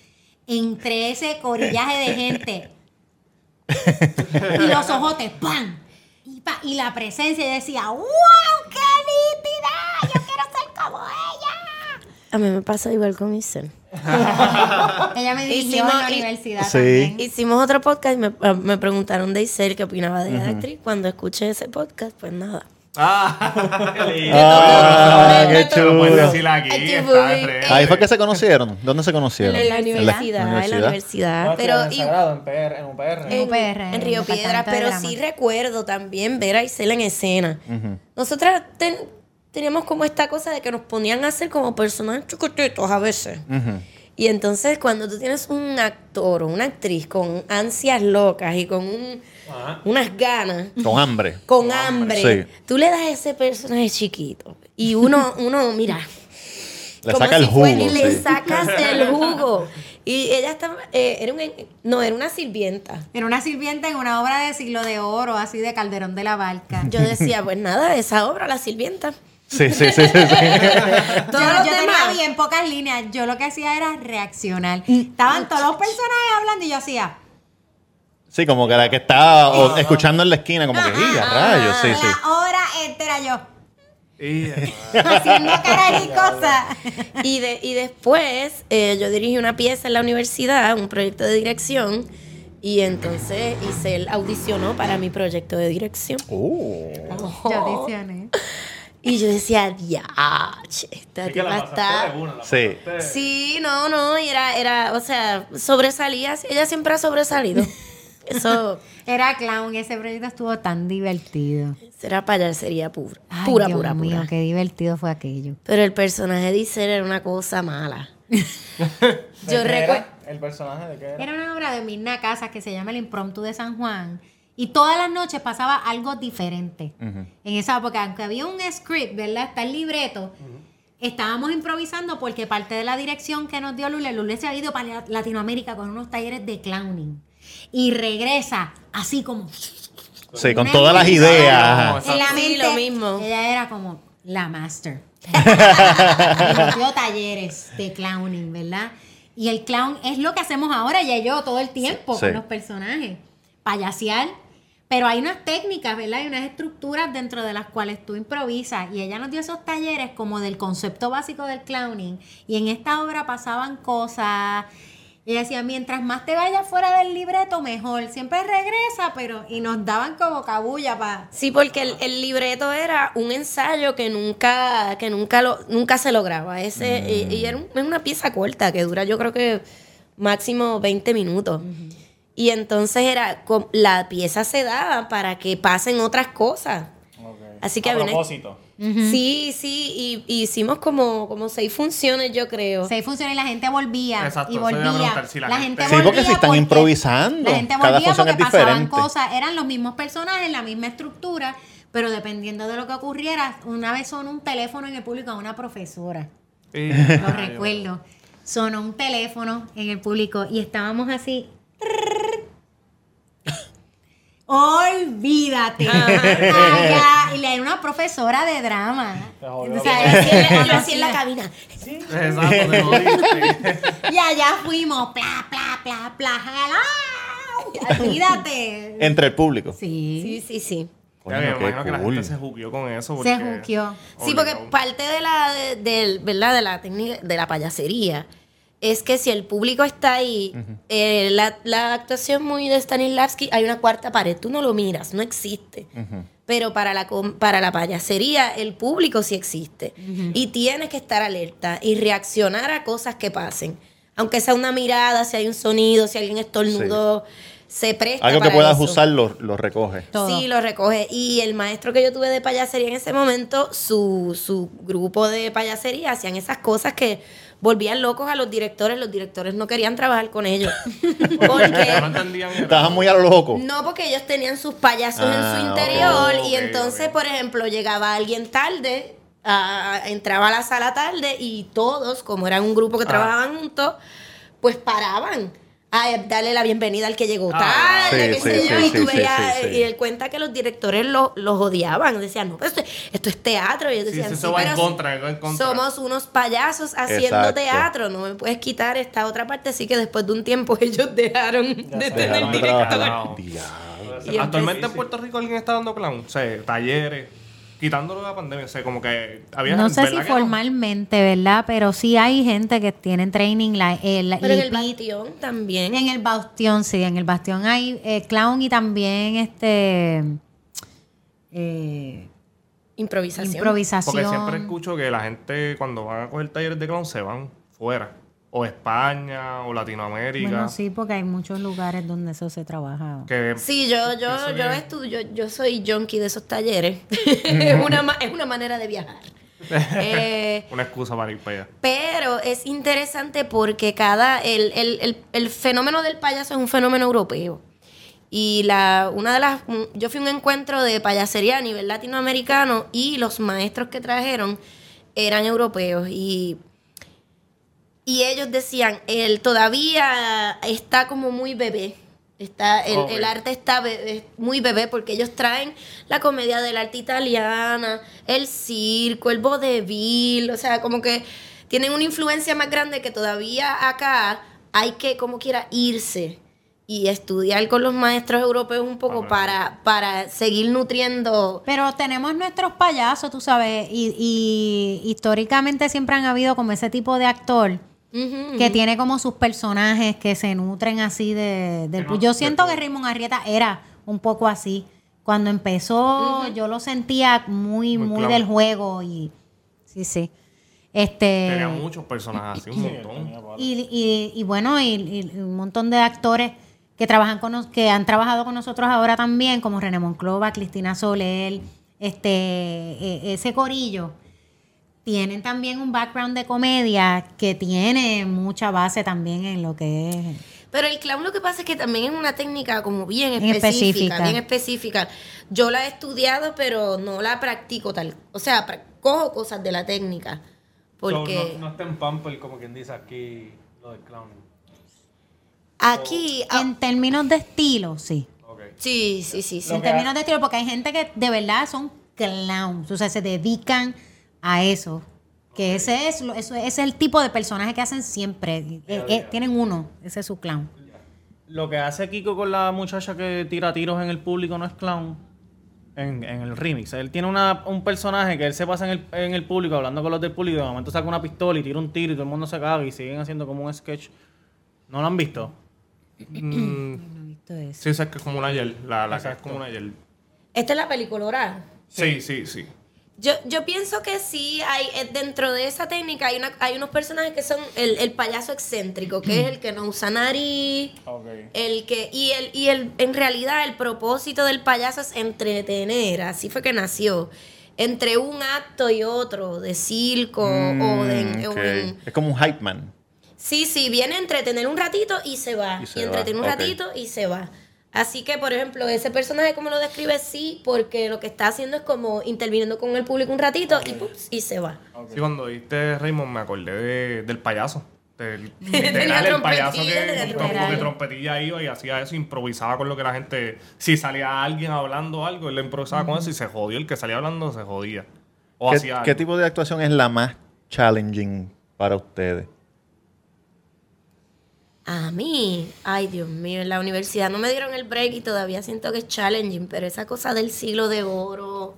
Entre ese corillaje de gente y los ojotes, ¡pam! Y, pa- y la presencia, y decía, ¡wow! ¡Qué nítida! ¡Yo quiero ser como ella! A mí me pasa igual con Isel. Ella me dirigió Hicimos- en la universidad Sí. también. Hicimos otro podcast y me, ah, me preguntaron de Isel qué opinaba de la actriz. Cuando escuché ese podcast, pues nada. Ah, qué lindo. Ah, qué chulo. Ay, qué de frente. Ahí fue que se conocieron. ¿Dónde se conocieron? En la universidad, en la universidad. Pero en PR, en UPR. En Río Piedras, pero sí recuerdo también ver a Isel en escena. Nosotras ten- teníamos como esta cosa de que nos ponían a hacer como personajes chiquititos a veces. Y entonces cuando tú tienes un actor o una actriz con ansias locas y con un- unas ganas, Con hambre. con hambre, Sí. tú le das a ese personaje chiquito y uno, uno mira, Le como saca el fuera- jugo. y le sí. sacas el jugo. Y ella estaba, eh, era un, no, era una sirvienta. Era una sirvienta en una obra de siglo de oro, así de Calderón de la Barca. Yo decía, pues nada, esa obra, la sirvienta. Sí, sí, sí, sí. sí. Yo, yo tenía demás. bien pocas líneas. Yo lo que hacía era reaccionar. Estaban todos los personajes hablando y yo hacía. Sí, como que la que estaba o- escuchando en la esquina, como que, ¡ya, rayos! Sí, sí. La hora entera yo. Y, Haciendo caras y cosas. Y, de, y después eh, yo dirigí una pieza en la universidad, un proyecto de dirección, y entonces hice el audicionó para mi proyecto de dirección. Oh. Yo audicioné. Y yo decía, diache, esta tipa pasaste está... Sí. Sí, no, no, y era, era, o sea, sobresalía, ella siempre ha sobresalido. Eso Era clown. Ese proyecto estuvo tan divertido. será payasería pura, Ay, pura, Dios pura, mío, pura. qué divertido fue aquello. Pero el personaje de Isel era una cosa mala. yo recuerdo... ¿El personaje de qué era? Era una obra de Mirna Casas que se llama El Impromptu de San Juan. Y todas las noches pasaba algo diferente. En esa época, aunque había un script, ¿verdad? Está el libreto. Estábamos improvisando porque parte de la dirección que nos dio Lule, Lule se ha ido para Latinoamérica con unos talleres de clowning. Y regresa así como Sí, con todas las idea. ideas. en la Sí, mente. lo mismo. Ella era como la master. y nos dio talleres de clowning, ¿verdad? Y el clown es lo que hacemos ahora, ella y yo, todo el tiempo Sí. con los personajes. Payasear. Pero hay unas técnicas, ¿verdad? Hay unas estructuras dentro de las cuales tú improvisas. Y ella nos dio esos talleres como del concepto básico del clowning. Y en esta obra pasaban cosas. Ella decía, mientras más te vayas fuera del libreto, mejor. Siempre regresa, pero... Y nos daban como cabulla para... Sí, porque el, el libreto era un ensayo que nunca, que nunca lo, nunca se lograba. Ese, y, y era un- es una pieza corta que dura yo creo que máximo 20 minutos. Y entonces era la pieza se daba para que pasen otras cosas. Así que a una- Sí, sí, y, y hicimos como, como seis funciones, yo creo. Se funcionó y la gente volvía. Exacto, y volvía. si la la gente- gente Sí, porque volvía si están improvisando, La gente cada volvía función porque es pasaban cosas. Eran los mismos personajes, la misma estructura, pero dependiendo de lo que ocurriera, una vez sonó un teléfono en el público a una profesora. Lo Ay, recuerdo. Sonó un teléfono en el público y estábamos así. Olvídate. Allá. Una profesora de drama. O sea, Yo así en la- cabina. Exacto, te lo diste. Y allá fuimos, pla, pla, pla, pla. Olvídate. Entre el público. Sí. Sí, sí, sí. Coño, me imagino que la gente se juqueó con eso. Se porque- juqueó. Sí, porque parte de la, de, del- ¿verdad? de la técnica, de la payasería, es que si el público está ahí, eh, la, la actuación muy de Stanislavski, hay una cuarta pared, tú no lo miras, no existe. Pero para la, para la payasería, el público sí existe. Y tienes que estar alerta y reaccionar a cosas que pasen. Aunque sea una mirada, si hay un sonido, si alguien estornudó, se presta Algo que puedas eso. usar lo, lo recoge. Todo. Sí, lo recoge. Y el maestro que yo tuve de payasería en ese momento, su, su grupo de payasería hacían esas cosas que volvían locos a los directores. Los directores no querían trabajar con ellos. No Porque. Estaban muy a lo loco. no, porque ellos tenían sus payasos en Ah, su ok. interior y entonces, por ejemplo, llegaba alguien tarde ah, entraba a la sala tarde y todos, como eran un grupo que trabajaban juntos, pues paraban a darle la bienvenida al que llegó Ah, tarde, sí, qué sé sí, yo, sí, y tú veías- sí, sí. y él cuenta que los directores lo- los odiaban, decían, no, pero esto, esto es teatro, y ellos decían, sí, sí, eso va en contra, va en contra. somos unos payasos haciendo Exacto. teatro, no me puedes quitar esta otra parte, así que después de un tiempo ellos dejaron de tener director. Actualmente en Puerto Rico alguien está dando clown, o sea, talleres, quitándolo de la pandemia, o sea, como que había No sé si formalmente, ¿verdad? Pero sí hay gente que tienen training. La, el, Pero en el bastión también. En el Bastión, sí, en el Bastión hay eh, clown y también este eh, Improvisación. improvisación. Porque siempre escucho que la gente cuando van a coger talleres de clown se van fuera. O España, o Latinoamérica. Bueno, sí, porque hay muchos lugares donde eso se trabaja. Que Sí, yo, yo, yo es- estudio, yo soy junkie de esos talleres. es, una, es una manera de viajar. Eh, una excusa para ir para allá. pero es interesante porque cada el, el- el- el fenómeno del payaso es un fenómeno europeo. Y la, una de las, yo fui a un encuentro de payasería a nivel latinoamericano y los maestros que trajeron eran europeos. Y, y ellos decían, él todavía está como muy bebé. Está, el, arte está be- es muy bebé porque ellos traen la comedia del arte italiana, el circo, el vodevil, o sea, como que tienen una influencia más grande que todavía acá hay que como quiera irse y estudiar con los maestros europeos un poco para, para seguir nutriendo. Pero tenemos nuestros payasos, tú sabes, y, y históricamente siempre han habido como ese tipo de actor Que tiene como sus personajes que se nutren así de... del- yo siento que Raymond Arrieta era un poco así. Cuando empezó yo lo sentía muy, Muy del juego y... Sí, sí. Este... Tenía muchos personajes así, un montón. Y, y- y bueno, y, y un montón de actores que trabajan con nos- que han trabajado con nosotros ahora también, como René Monclova, Cristina Soler, este, e- ese corillo, tienen también un background de comedia que tiene mucha base también en lo que es. Pero el clown lo que pasa es que también es una técnica como bien específica, específica. bien específica. Yo la he estudiado, pero no la practico tal. O sea, cojo cosas de la técnica. Porque So, no, no está en pamper como quien dice aquí lo del clown. aquí... ah, En términos de estilo, sí. sí, sí, sí, sí. en términos de estilo, porque hay gente que de verdad son clowns, o sea, se dedican a eso. Que ese es, lo- eso, ese es el tipo de personaje que hacen siempre. Eh, eh, tienen uno, ese es su clown. Lo que hace Kiko con la muchacha que tira tiros en el público no es clown. En, en el remix. Él tiene una- un personaje que él se pasa en el, en el público hablando con los del público. y De momento saca una pistola y tira un tiro y todo el mundo se caga y siguen haciendo como un sketch. ¿No lo han visto? Mm, No he visto eso. sí, esa es que es como una yel. La, la que es como una yel. Esta es la película Sí, sí, sí. Yo, yo pienso que sí, hay eh, dentro de esa técnica hay, una, hay unos personajes que son el, el payaso excéntrico, que es el que no usa nariz, el que y el y el en realidad el propósito del payaso es entretener, así fue que nació. Entre un acto y otro de circo o de Mm, o en- Es como un hype man. Sí, sí, viene a entretener un ratito y se va. Y entretener va, un ratito y se va. Así que, por ejemplo, ese personaje, como lo describe, sí, porque lo que está haciendo es como interviniendo con el público un ratito y, pups, y se va. Sí, cuando viste Raymond me acordé de- del payaso. Del, literal, el payaso trompetilla, de que trompetilla. de trompetilla iba y hacía eso, improvisaba con lo que la gente. Si salía alguien hablando algo, él le improvisaba con eso y se jodió. El que salía hablando se jodía. O ¿Qué, hacía qué tipo de actuación es la más challenging para ustedes? A mí, ay Dios mío, en la universidad no me dieron el break y todavía siento que es challenging, pero esa cosa del siglo de oro,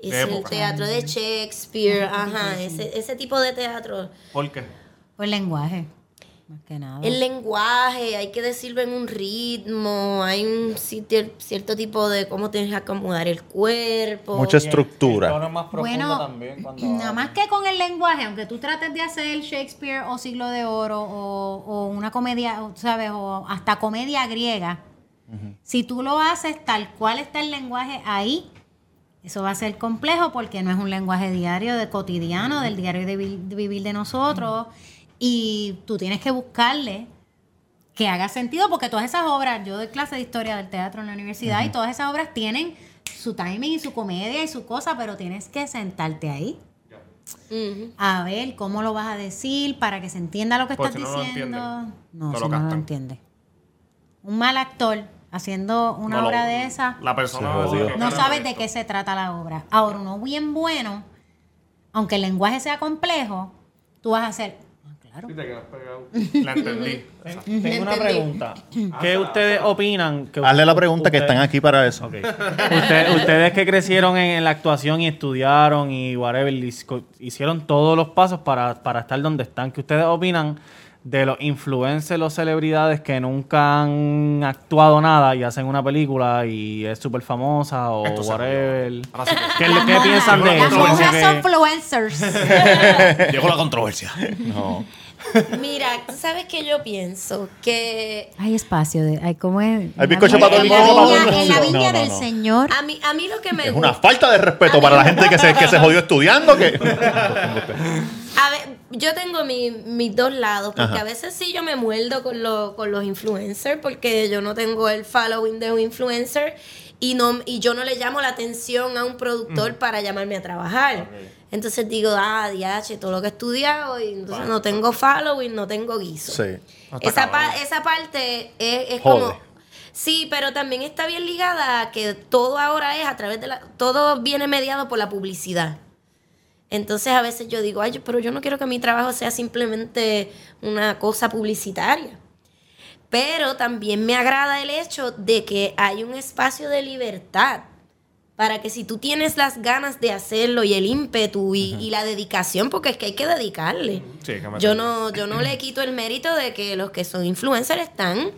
es el época. teatro de Shakespeare, ajá, ese, ese tipo de teatro. ¿Por qué? Por lenguaje, más que nada. El lenguaje, hay que decirlo en un ritmo, hay un sitio, cierto tipo de cómo tienes que acomodar el cuerpo. Mucha El estructura. más profundo Bueno, también nada más que con el lenguaje, aunque tú trates de hacer Shakespeare o Siglo de Oro o, o una comedia, ¿sabes? O hasta comedia griega, si tú lo haces tal cual está el lenguaje ahí, eso va a ser complejo porque no es un lenguaje diario, de cotidiano, del diario de, vi- de vivir de nosotros. Y tú tienes que buscarle que haga sentido porque todas esas obras, yo doy clase de historia del teatro en la universidad y todas esas obras tienen su timing y su comedia y su cosa, pero tienes que sentarte ahí a ver cómo lo vas a decir para que se entienda lo que estás si no lo diciendo. no, no si lo no lo entiende. Un mal actor haciendo una No lo- obra de esa, La persona no sabes de qué se trata la obra. Ahora, uno bien bueno, aunque el lenguaje sea complejo, tú vas a hacer. "Ah, Claro. Pegado. La entendí. Tengo una pregunta. ¿Qué ustedes opinan? Que Hazle la pregunta que ustedes- están aquí para eso. Ok. Usted- ustedes que crecieron en, en la actuación y estudiaron y whatever, hicieron todos los pasos para, para estar donde están. ¿Qué ustedes opinan de los influencers, los celebridades que nunca han actuado nada y hacen una película y es súper famosa o Esto se whatever? Ahora sí que- ¿Qué, piensan de Las eso? Como monjas que- son influencers. Llegó la controversia. No. Mira, ¿tú sabes qué yo pienso? Que Hay espacio de, hay como es. Hay bizcocho para todo el en la mundo, en la viña No, no, del no. Señor. a mí, a mí lo que me Es una falta de respeto para la gente que se, que se jodió estudiando. Que... A ver, yo tengo mi- mis dos lados, porque Ajá. a veces sí yo me muerdo con, lo- con los influencers, porque yo no tengo el following de un influencer y, no, y yo no le llamo la atención a un productor para llamarme a trabajar. Entonces digo, ah, diache, todo lo que he estudiado, y entonces no tengo following, no tengo guiso. Sí. Esa, pa- esa parte es, es como... Sí, pero también está bien ligada a que todo ahora es a través de la... Todo viene mediado por la publicidad. Entonces a veces yo digo, ay, pero yo no quiero que mi trabajo sea simplemente una cosa publicitaria. Pero también me agrada el hecho de que hay un espacio de libertad para que si tú tienes las ganas de hacerlo y el ímpetu y, y la dedicación, porque es que hay que dedicarle. Sí, yo no, yo no le quito el mérito de que los que son influencers están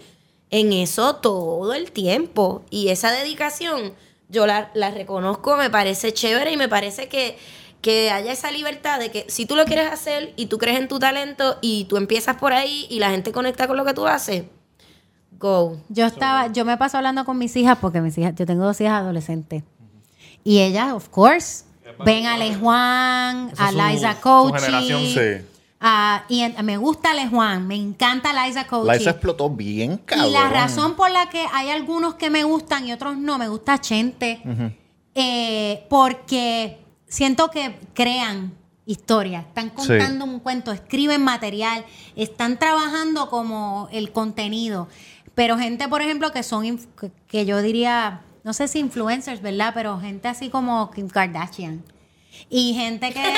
en eso todo el tiempo. Y esa dedicación, yo la, la reconozco, me parece chévere y me parece que, que haya esa libertad de que si tú lo quieres hacer y tú crees en tu talento y tú empiezas por ahí y la gente conecta con lo que tú haces, go. Yo estaba, yo me paso hablando con mis hijas porque mis hijas, yo tengo dos hijas adolescentes. Y ellas, of course, ven a Le Juan, Esa a su- Liza generación. Sí. y en- me gusta Le Juan, me encanta Liza Coach. Liza explotó bien, cabrón. Y la razón por la que hay algunos que me gustan y otros no, me gusta Chente, eh, porque siento que crean historias, están contando un cuento, escriben material, están trabajando como el contenido. Pero gente, por ejemplo, que son, que yo diría, no sé si influencers, ¿verdad? Pero gente así como Kim Kardashian. Y gente que...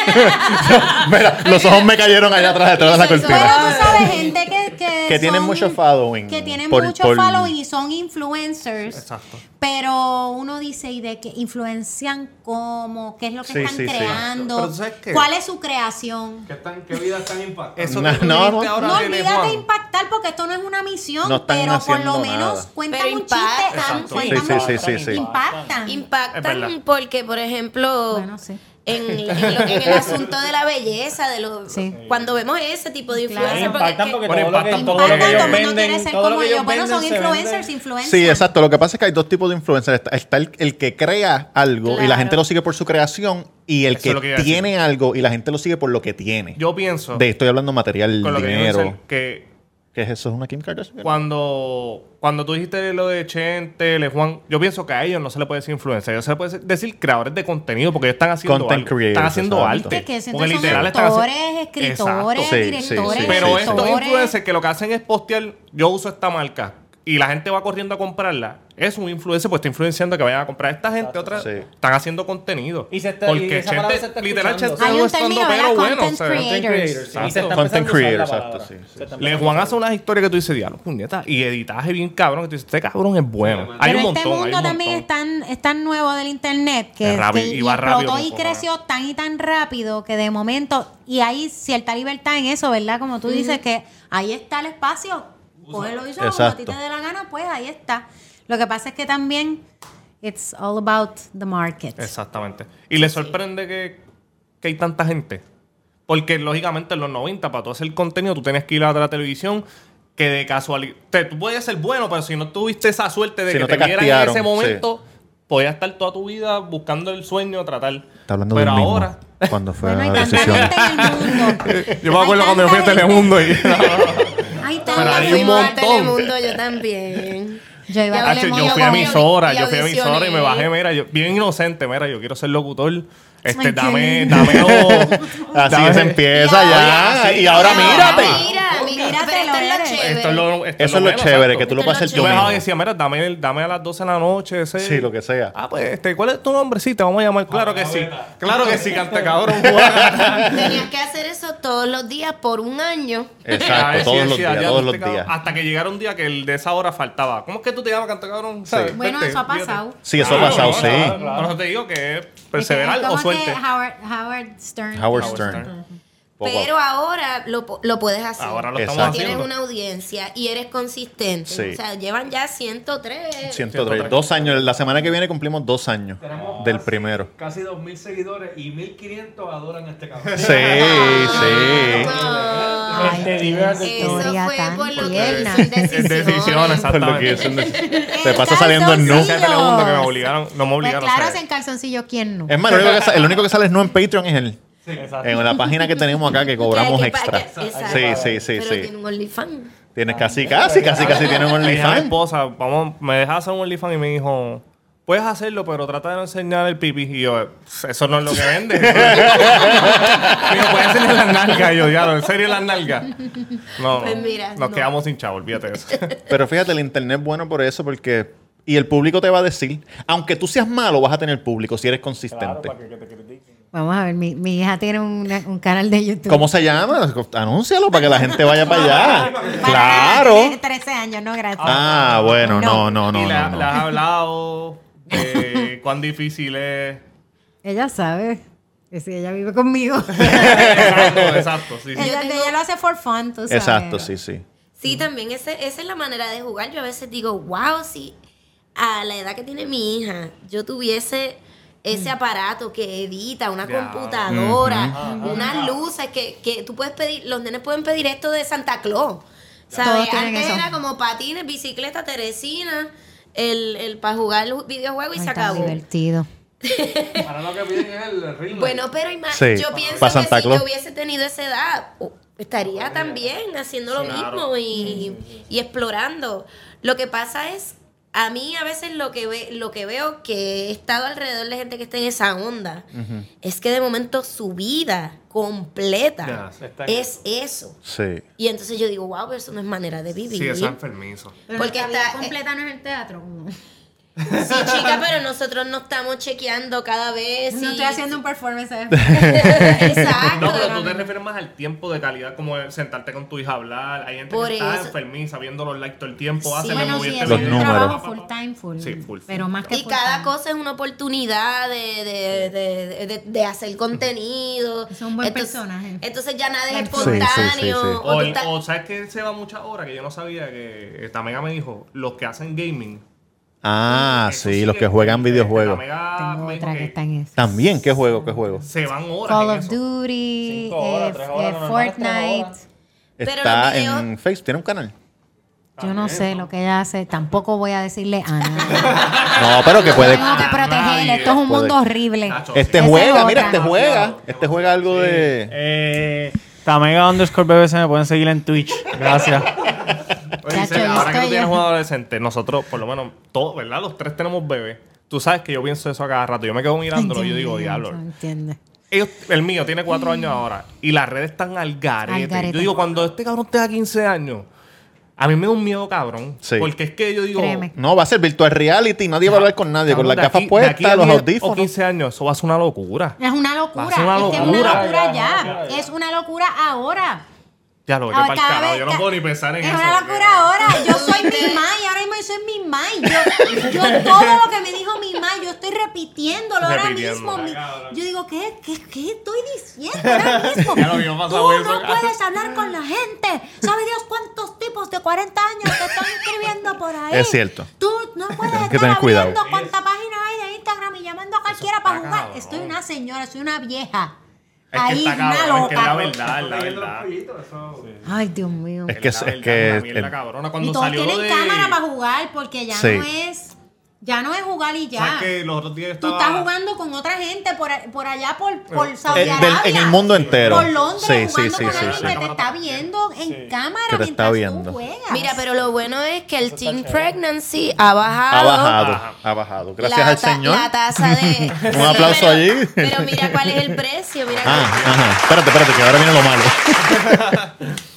Mira, los ojos me cayeron allá atrás, detrás de la cortina. tú sabes, gente que... Que, Que tienen mucho following Que tienen por- mucho por- following y son influencers. Exacto. Pero uno dice, ¿y de qué influencian cómo? ¿Qué es lo que Sí, están sí, sí. creando? Pero? ¿Cuál es su creación? ¿Qué, están, ¿Qué vida están impactando? Eso No, no, ahora No olvídate de impactar porque esto no es una misión, No están pero por haciendo lo menos nada. cuentan Pero un chiste, Exacto. cuentan Sí, sí, un- sí, sí, sí. impactan. Impactan porque, por ejemplo, Bueno, sí. En, en lo- en el asunto de la belleza, de lo, Sí. cuando vemos ese tipo de Claro. influencers, Impactan es que- porque Bueno, todo lo que, impactan todo lo que ellos venden, quiere ser todo lo como que ellos. Bueno, venden son influencers, influencers. Sí, exacto. Lo que pasa es que hay dos tipos de influencers. Está, está el, el que crea algo y la gente lo sigue por su creación y el Eso que tiene algo y la gente lo sigue por lo que tiene. Yo pienso, de estoy hablando material, con lo que dinero. dinero. que ¿Qué es eso? ¿Es una Kim Kardashian? cuando, cuando tú dijiste lo de Chente, Le Juan, yo pienso que a ellos no se le puede decir influencer, ellos se le puede decir creadores de contenido porque ellos están haciendo Content algo. creators, están haciendo exacto. arte. Que, porque literal están haciendo- escritores, Sí, sí, directores, sí, Pero sí, estos influencers que lo que hacen es postear, yo uso esta marca y la gente va corriendo a comprarla, es un influencer pues está influenciando que vayan a comprar. Esta gente, otra, Sí. están haciendo contenido. Y se está- y Porque esa palabra Chente, se está literal, pero bueno. Content creators. y Content a creators, exacto, sí, Le Juan a hace unas historias que tú dices, diablo, puñeta, y editaje bien cabrón, que tú dices, este cabrón es bueno. Hay Pero un montón, este hay mundo un también es tan, es tan nuevo del internet que, Es rápido, que- y y va rápido y creció tan y tan rápido que de momento, y hay cierta libertad en eso, ¿verdad? Como tú dices, que ahí está el espacio, cógelo y usalo como a ti te dé la gana, pues ahí está. Lo que pasa es que también, it's all about the market. Exactamente. Y le sorprende que, que hay tanta gente. Porque, lógicamente, en los 90, para tú hacer contenido, tú tenías que ir a la televisión que de casualidad... Tú podías ser bueno, pero si no tuviste esa suerte de Si que no te, te vieran en ese momento, podías estar toda tu vida buscando el sueño, tratar. Está hablando pero mismo. ahora... Cuando fue Bueno, hay a tanta decisión. el. Yo me acuerdo cuando yo fui a Telemundo y... Hay Pero hay un montón. Telemundo, yo también. Yo iba a Hacho, yo yo fui a emisora, y yo fui a emisora y me bajé, mira, yo, bien inocente, mira, yo quiero ser locutor Este, dame, dámelo. Así dame- se empieza ya. Sí. y ahora Pero mírate. Mira, mira, Mírate, lo es lo eres. chévere. Esto es lo, esto Eso es lo chévere, exacto. que tú lo Esto puedes es hacer lo Yo tú me dejaba decía, mira, dame, dame a las 12 de la noche. Ese. Sí, lo que sea. Ah, pues, este, ¿cuál es tu nombre? Sí, te vamos a llamar. Claro que sí. Claro que sí, cante cabrón. Tenías que hacer eso todos los días por un año. Exacto, Sí, todos los días, ya todos los cabrón- días. Hasta que llegara un día que el de esa hora faltaba. ¿Cómo es que tú te llamas cante cabrón? ¿Sabes? Bueno, Vete, eso ha fíjate. pasado. Sí, eso ha pasado, sí. Por eso te digo que perseverar o suerte. Howard, Howard Stern. Howard Howard Stern. Poco Pero ahora lo, lo puedes hacer. Ahora lo estamos Tienes haciendo. una audiencia y eres consistente. Sí. O sea, llevan ya 103. 103. Dos años. La semana que viene cumplimos dos años del primero. Casi 2.000 seguidores y 1.500 adoran este cabrón. Sí, sí. Ay, Este. Eso fue por lo que hizo en Es decisión, decisiones. Por lo que es Te pasa saliendo en Telemundo que me obligaron, no me Pues obligaron claro, a hacer. en calzoncillo, ¿quién no? Es más, el único, que sa- el único que sale no en Patreon es él. En la página que tenemos acá que cobramos Que- que- extra. que- exacto. Sí, sí, sí, Pero sí. tiene un OnlyFans. Tienes casi, casi, casi, casi tiene un a mi OnlyFans. esposa, vamos, me deja hacer un OnlyFans y me dijo, puedes hacerlo, pero trata de no enseñar el pipí. Y yo, eso no es lo que vende. me dijo, puedes enseñar las nalgas. Y yo, ya, ¿en serio las nalgas? No, Pues mira, nos no. quedamos sin chavo, olvídate de eso. Pero fíjate, el internet es bueno por eso, porque. Y el público te va a decir, aunque tú seas malo, vas a tener público si eres consistente. Vamos a ver, mi, mi hija tiene una- un canal de YouTube. ¿Cómo se llama? Anúncialo para que la gente vaya para allá. Para Claro. tiene 13 años, no, gracias. Ah, bueno, no, no, no, y le, no. le no. has hablado de cuán difícil es. Ella sabe. Que si ella vive conmigo. exacto, exacto. Sí, sí. ella, tengo- ella lo hace for fun, tú sabes. Exacto, sí, sí. Sí, también ese, esa es la manera de jugar. Yo a veces digo, wow, si a la edad que tiene mi hija, yo tuviese ese aparato que edita, una computadora, unas luces que, que tú puedes pedir, los nenes pueden pedir esto de Santa Claus. ¿Sabes? Antes eso. era como patines, bicicleta, teresina, el, el para jugar el videojuego y Ay, se acabó. divertido. Ahora lo que piden es el ritmo. Bueno, pero Sí, yo pienso que Santa si Claus. yo hubiese tenido esa edad, oh, estaría también haciendo lo mismo y, y explorando. Lo que pasa es, a mí a veces lo que, ve, lo que veo que he estado alrededor de gente que está en esa onda, es que de momento su vida completa es eso. Sí. Y entonces yo digo, wow, pero eso no es manera de vivir. Sí, es enfermizo. Porque está- completa no es el teatro. Sí, chica, pero nosotros no estamos chequeando cada vez. No si- estoy haciendo un performance. ¿eh? Exacto. No, pero tú te refieres más al tiempo de calidad, como el sentarte con tu hija a hablar. Hay gente Por que está eso. enfermiza viendo los likes todo el tiempo. Sí. hace bueno, sí, es Los un números. trabajo full time, full. Sí, full, full. Pero más que Y full cada time. cosa es una oportunidad de, de, de, de- de hacer contenido. Es un buen entonces, personaje. Entonces ya nada es espontáneo. sí, sí, sí. o O, el- o sabes que se va muchas horas que yo no sabía que esta mega me dijo, los que hacen gaming. Ah, eso sí, los que juegan este, videojuegos. Tamega Tengo otra que está en eso. También, ¿qué juego? ¿Qué juego? Se van horas Call en of eso. Duty, horas, eh, tres horas, eh, tres Fortnite. Pero Está en Facebook, tiene un canal. Yo no sé lo que ella hace. Tampoco voy a decirle a nadie. No, pero que puede. Tengo que protegerle. Esto es un Puede. mundo horrible. Nacho, Este Esa es juega, otra. mira, este juega. Este juega algo de. Eh, Tamega underscore BBC me pueden seguir en Twitch. Gracias. Oye, Chacho, Giselle, yo ahora que tú estoy- tienes un adolescente, nosotros, por lo menos, todos, ¿verdad? Los tres tenemos bebés. Tú sabes que yo pienso eso a cada rato. Yo me quedo mirándolo y yo digo, diablo. Entiende. Ellos- el mío tiene cuatro años ahora y las redes están al garete. Al garete. Yo digo, cuando este cabrón tenga 15 años, a mí me da un miedo cabrón. Sí. Porque es que yo digo, Créeme. No, va a ser virtual reality. Nadie va a hablar con nadie. cabrón, Con las de gafas aquí- de aquí a puestas, los 10 audífonos. O 15 años, eso va a ser una locura. Es una locura. Va a ser una Es que es una locura. locura ya. Es una locura ahora. Ya lo que Ahora, para el carajo. vez- Yo no puedo ni pensar en es eso. una porque- locura ahora. Yo soy mi ma y ahora mismo yo soy mi ma. y Yo, yo todo lo que me dijo mi ma, yo estoy repitiéndolo ahora mismo. Mi- yo digo, ¿qué, qué, qué estoy diciendo ahora mismo? Ya lo mismo pasa Tú no eso. puedes hablar con la gente. ¿Sabe Dios cuántos tipos de 40 años te están escribiendo por ahí? Es cierto. Tú no puedes estar que cuidado. cuánta página hay de Instagram y llamando a cualquiera para está jugar. cabrón. Estoy una señora, soy una vieja. Es que Ahí, está una cabrón, es que es la verdad, es la verdad. Ay, Dios mío. Es que, la es verdad, que la mierda el- cabrona. Y Cuando todos salió tienen de... cámara para jugar porque ya Sí. no es Ya no es jugar y ya. ¿Sabes que los otros días Tú estaba... estás jugando con otra gente por, por allá, por, por Saudi Eh, del- Arabia. en el mundo entero. Por Londres, Sí, sí, jugando sí, con sí, alguien sí. que te está viendo en cámara Que te está mientras viendo. tú juegas. Mira, pero lo bueno es que el teen pregnancy ha bajado. Ha bajado, ha bajado. Gracias la al Señor. La tasa de. Un aplauso pero- allí. Pero mira cuál es el precio. Mira Ah, cuál- ajá. Espérate, espérate, que ahora viene lo malo.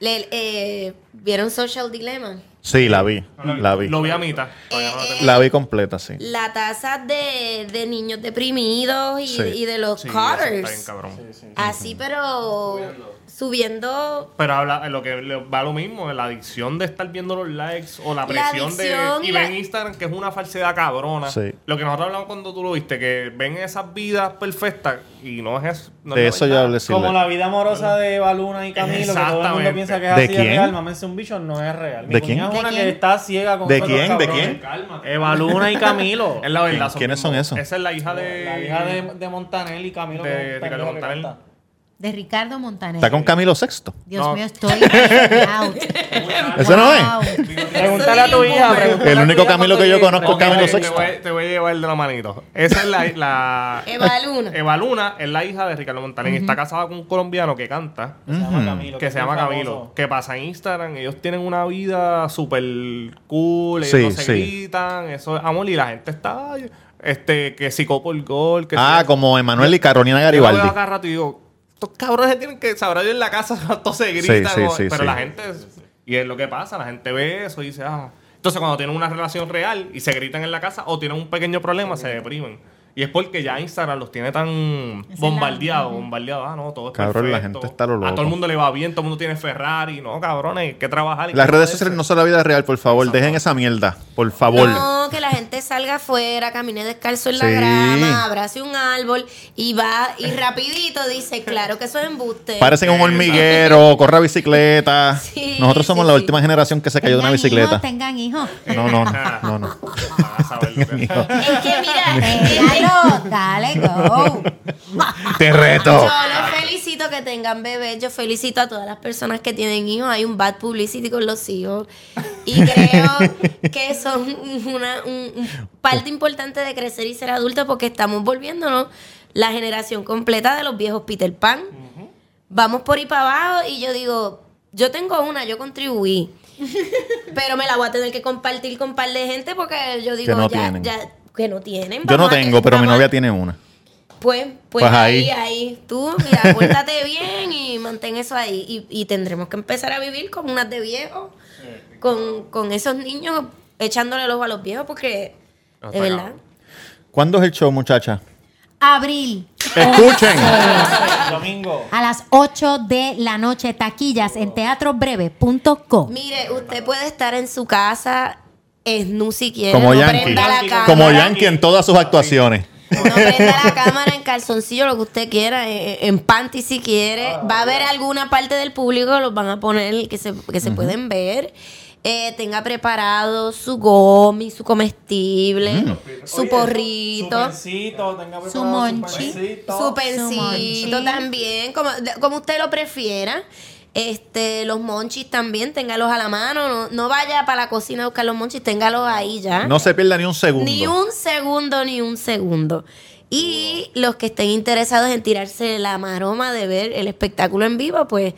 Le- eh, ¿Vieron Social Dilemma? Sí, la vi. La vi. Lo vi a mitad. Eh. La vi completa, sí. La tasa de, de niños deprimidos y, Sí. y de los Sí, eso está bien Carters. cabrón. Así, pero subiendo. Pero habla lo que le- va lo mismo, la adicción de estar viendo los likes o la La presión de adicción y y la- ven Instagram que es una falsedad cabrona. Sí. Lo que nosotros hablamos cuando tú lo viste, que ven esas vidas perfectas y no es eso. no De es eso Como la vida amorosa de Baluna y Camilo, que todo el mundo Exactamente. piensa que es ¿De así, quién? es real. Mámense un bicho, no es real. Mi ¿De quién? es ¿De una quién? que está ciega con ¿De quién? ¿De cabrones. quién? Eva Luna y Camilo. Es la verdad. ¿Quiénes son esos? Esa es la hija de. La hija de, de Montanel y Camilo. De que es un De Ricardo Montaner. Está con Camilo Sexto. Dios No. mío, estoy out. ¿Ese no es? Pregúntale a tu hija. El único Camilo que yo conozco es Camilo te, voy, te voy a llevar de la manito. Esa es la. la Eva Luna. Eva Luna es la hija de Ricardo Montaner y está casada con un colombiano que canta. Que se llama Camilo. que se llama Camilo. Que pasa en Instagram. Ellos tienen una vida súper cool. Ellos Sí, no se sí. gritan. Eso es amor. Y la gente está. Este, que si copo el gol. Que Ah, como Emanuel y Carolina Yo Garibaldi. acá rato y digo, estos cabrones tienen que saber en la casa cuánto se sí, sí, pero la gente. Y es lo que pasa. La gente ve eso y dice, ah. Entonces, cuando tienen una relación real y se gritan en la casa o tienen un pequeño problema, se deprimen. Y es porque ya Instagram los tiene tan bombardeados, bombardeados. Ah, no, todo es Cabrón, la perfecto. gente está lo A todo loco. el mundo le va bien, todo el mundo tiene Ferrari. No, cabrones, hay que trabajar. Las redes sociales no son la vida real, por favor. Dejen esa mierda. Por favor. No, que la gente salga afuera, camine descalzo en la grama, abrace un árbol y va y rapidito dice, claro que eso es embuste. Parecen un hormiguero, corra bicicleta. Sí, Nosotros somos sí, la sí. última generación que se cayó de una bicicleta. hijos, tengan hijos. No, no, no, no, no. Saber lo que- Es que mira, Déjalo, dale, go. Te reto. Yo los felicito que tengan bebés. Yo felicito a todas las personas que tienen hijos. Hay un bad publicity con los hijos. Y creo que son una un- un parte importante de crecer y ser adulto porque estamos volviéndonos la generación completa de los viejos Peter Pan. Vamos por ahí para abajo y yo digo, yo tengo una, yo contribuí. Pero me la voy a tener que compartir con un par de gente porque yo digo, no ya, tienen. ya, que no tienen. Yo no tengo, pero mi novia tiene una. pues, pues, Pues ahí, ahí. ahí, tú, mira, pórtate bien y mantén eso ahí. Y, y tendremos que empezar a vivir como unas de viejos, con, con esos niños echándole el ojo a los viejos, porque, de verdad. ¿Cuándo es el show, muchacha? Abril. Escuchen. Domingo. A las 8 de la noche, taquillas en teatrobreve.com. Mire, usted puede estar en su casa, esnu si quiere, Como no Yankee. prenda la cámara. Como Yankee en todas sus actuaciones. No prenda la cámara en calzoncillo, lo que usted quiera, en, en panty si quiere. Va a haber alguna parte del público, los van a poner que se, que se pueden ver. Eh, tenga preparado su gomi, su comestible, su porrito. Su pensito, tenga preparado Su monchi. pensito. Su pensito también, como, de- como usted lo prefiera. Este, los monchis también, téngalos a la mano. No, no vaya para la cocina a buscar los monchis, téngalos ahí ya. No se pierda ni un segundo. Ni un segundo, ni un segundo. Y los que estén interesados en tirarse la maroma de ver el espectáculo en vivo, pues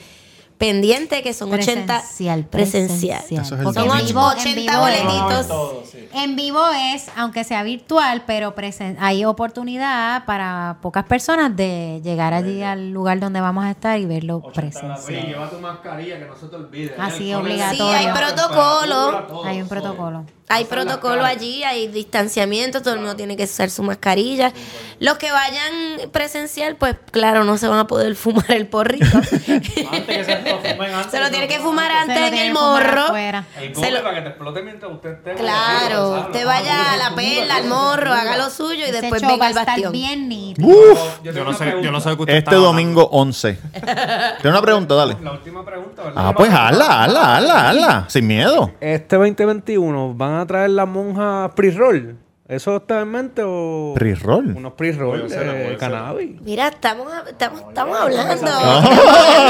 pendiente que son 80 Presencial, presencial. presencial. Eso es en vivo, en 80 vivo es- boletitos. Todo, sí. En vivo es, aunque sea virtual, pero presen- hay oportunidad para pocas personas de llegar allí al lugar donde vamos a estar y verlo presencial. lleva tu mascarilla, que no se te olvide. Así, Sí, obligatorio. hay protocolo. Hay un protocolo. Hay protocolo allí, hay distanciamiento, todo el mundo tiene que usar su mascarilla. Los que vayan presencial, pues claro, no se van a poder fumar el porrito. Antes que se lo fumen, antes se lo tiene que fumar antes lo en el que morro. afuera. El Se lo- para que te explote mientras usted esté. Claro, usted vaya a la perla, al morro, haga lo suyo y después venga al a bastión. bien. Uf. Yo no sé, yo no sé de qué usted Este está domingo 11. Tiene una pregunta, dale. La última pregunta, ¿verdad? Ah, pues hazla, hazla, hazla, hazla. Sin miedo. Este 2021 van a traer la monja pre-roll. ¿Eso está en mente o...? Pre-roll. Unos pre-roll de ser. cannabis. Mira, estamos, estamos, estamos hablando.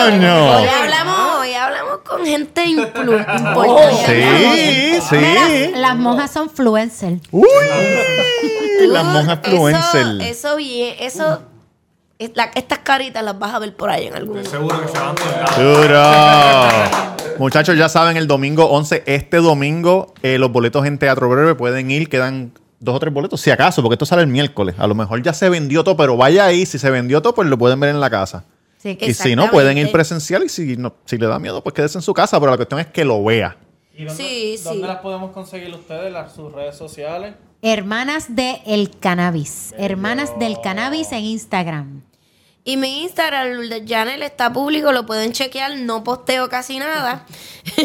¡Coño! Hoy hablamos, hoy hablamos con gente importante. Oh, Sí, sí. Mira, las monjas son influencers. Uy, las monjas Eso, influencer. eso bien, eso, es la- estas caritas las vas a ver por ahí en algún Estoy seguro que se van por el lado. Duro. Muchachos, ya saben, el domingo 11, este domingo, eh, los boletos en Teatro Breve pueden ir, quedan dos o tres boletos, si acaso, porque esto sale el miércoles. A lo mejor ya se vendió todo, pero vaya ahí, si se vendió todo, pues lo pueden ver en la casa. Sí, Y si no, pueden ir presencial y si, no, si le da miedo, pues quédese en su casa, pero la cuestión es que lo vea. ¿Y dónde, Sí, dónde sí. las podemos conseguir ustedes? Las, sus redes sociales. Hermanas de El Cannabis. Hermanas del Cannabis en Instagram. Y mi Instagram, el de Janel, está público, lo pueden chequear, no posteo casi nada. y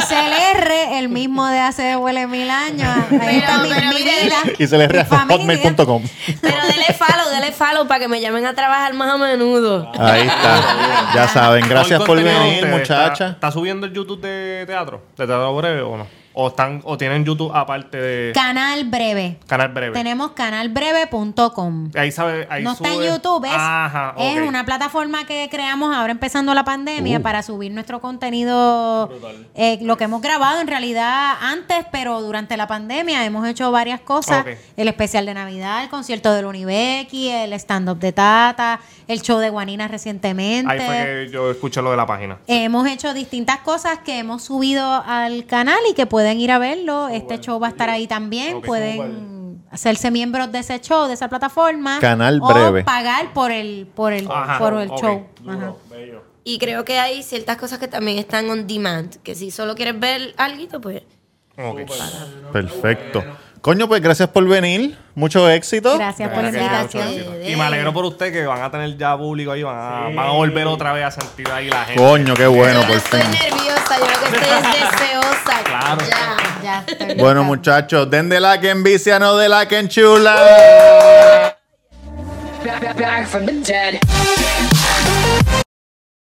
CLR, el mismo de hace huele mil años. Ahí está mi, pero mi vida. Y mi rea familia. hotmail.com. Pero dele follow, dele follow para que me llamen a trabajar más a menudo. Ahí está. Ya saben. Gracias ¿Todo por venir, está- muchacha. ¿Está, subiendo el YouTube de teatro? ¿De teatro breve o no? ¿O, están, o tienen YouTube aparte de Canal Breve. canal breve? Tenemos canalbreve.com. Ahí sabe, ahí no está en sube- YouTube, es, Ajá, es ok. una plataforma que creamos ahora empezando la pandemia Uh. para subir nuestro contenido, eh, lo que hemos grabado en realidad antes, pero durante la pandemia hemos hecho varias cosas, el especial de Navidad, el concierto del Unibecky, el stand-up de Tata, el show de Guanina recientemente. Ahí fue que yo escuché lo de la página. Hemos hecho distintas cosas que hemos subido al canal y que pueden ir a verlo. Este show va a estar ahí también. Pueden hacerse miembros de ese show, de esa plataforma. Canal o Breve. pagar por el, por el, Ajá, por el show. Ajá. Y creo que hay ciertas cosas que también están on demand, que si solo quieres ver algo, pues... Ok. Perfecto. Coño, pues gracias por venir. Mucho éxito. Gracias por la invitación. Y me alegro por usted que van a tener ya público ahí, van a, van a volver otra vez a sentir ahí la gente. Coño, qué bueno, yo no por estoy fin. nerviosa, yo lo que estoy es deseosa. Claro. Ya. Ya, estoy Bueno, muchachos, den de la que envicia, no de la que enchula. back, back, back from the dead.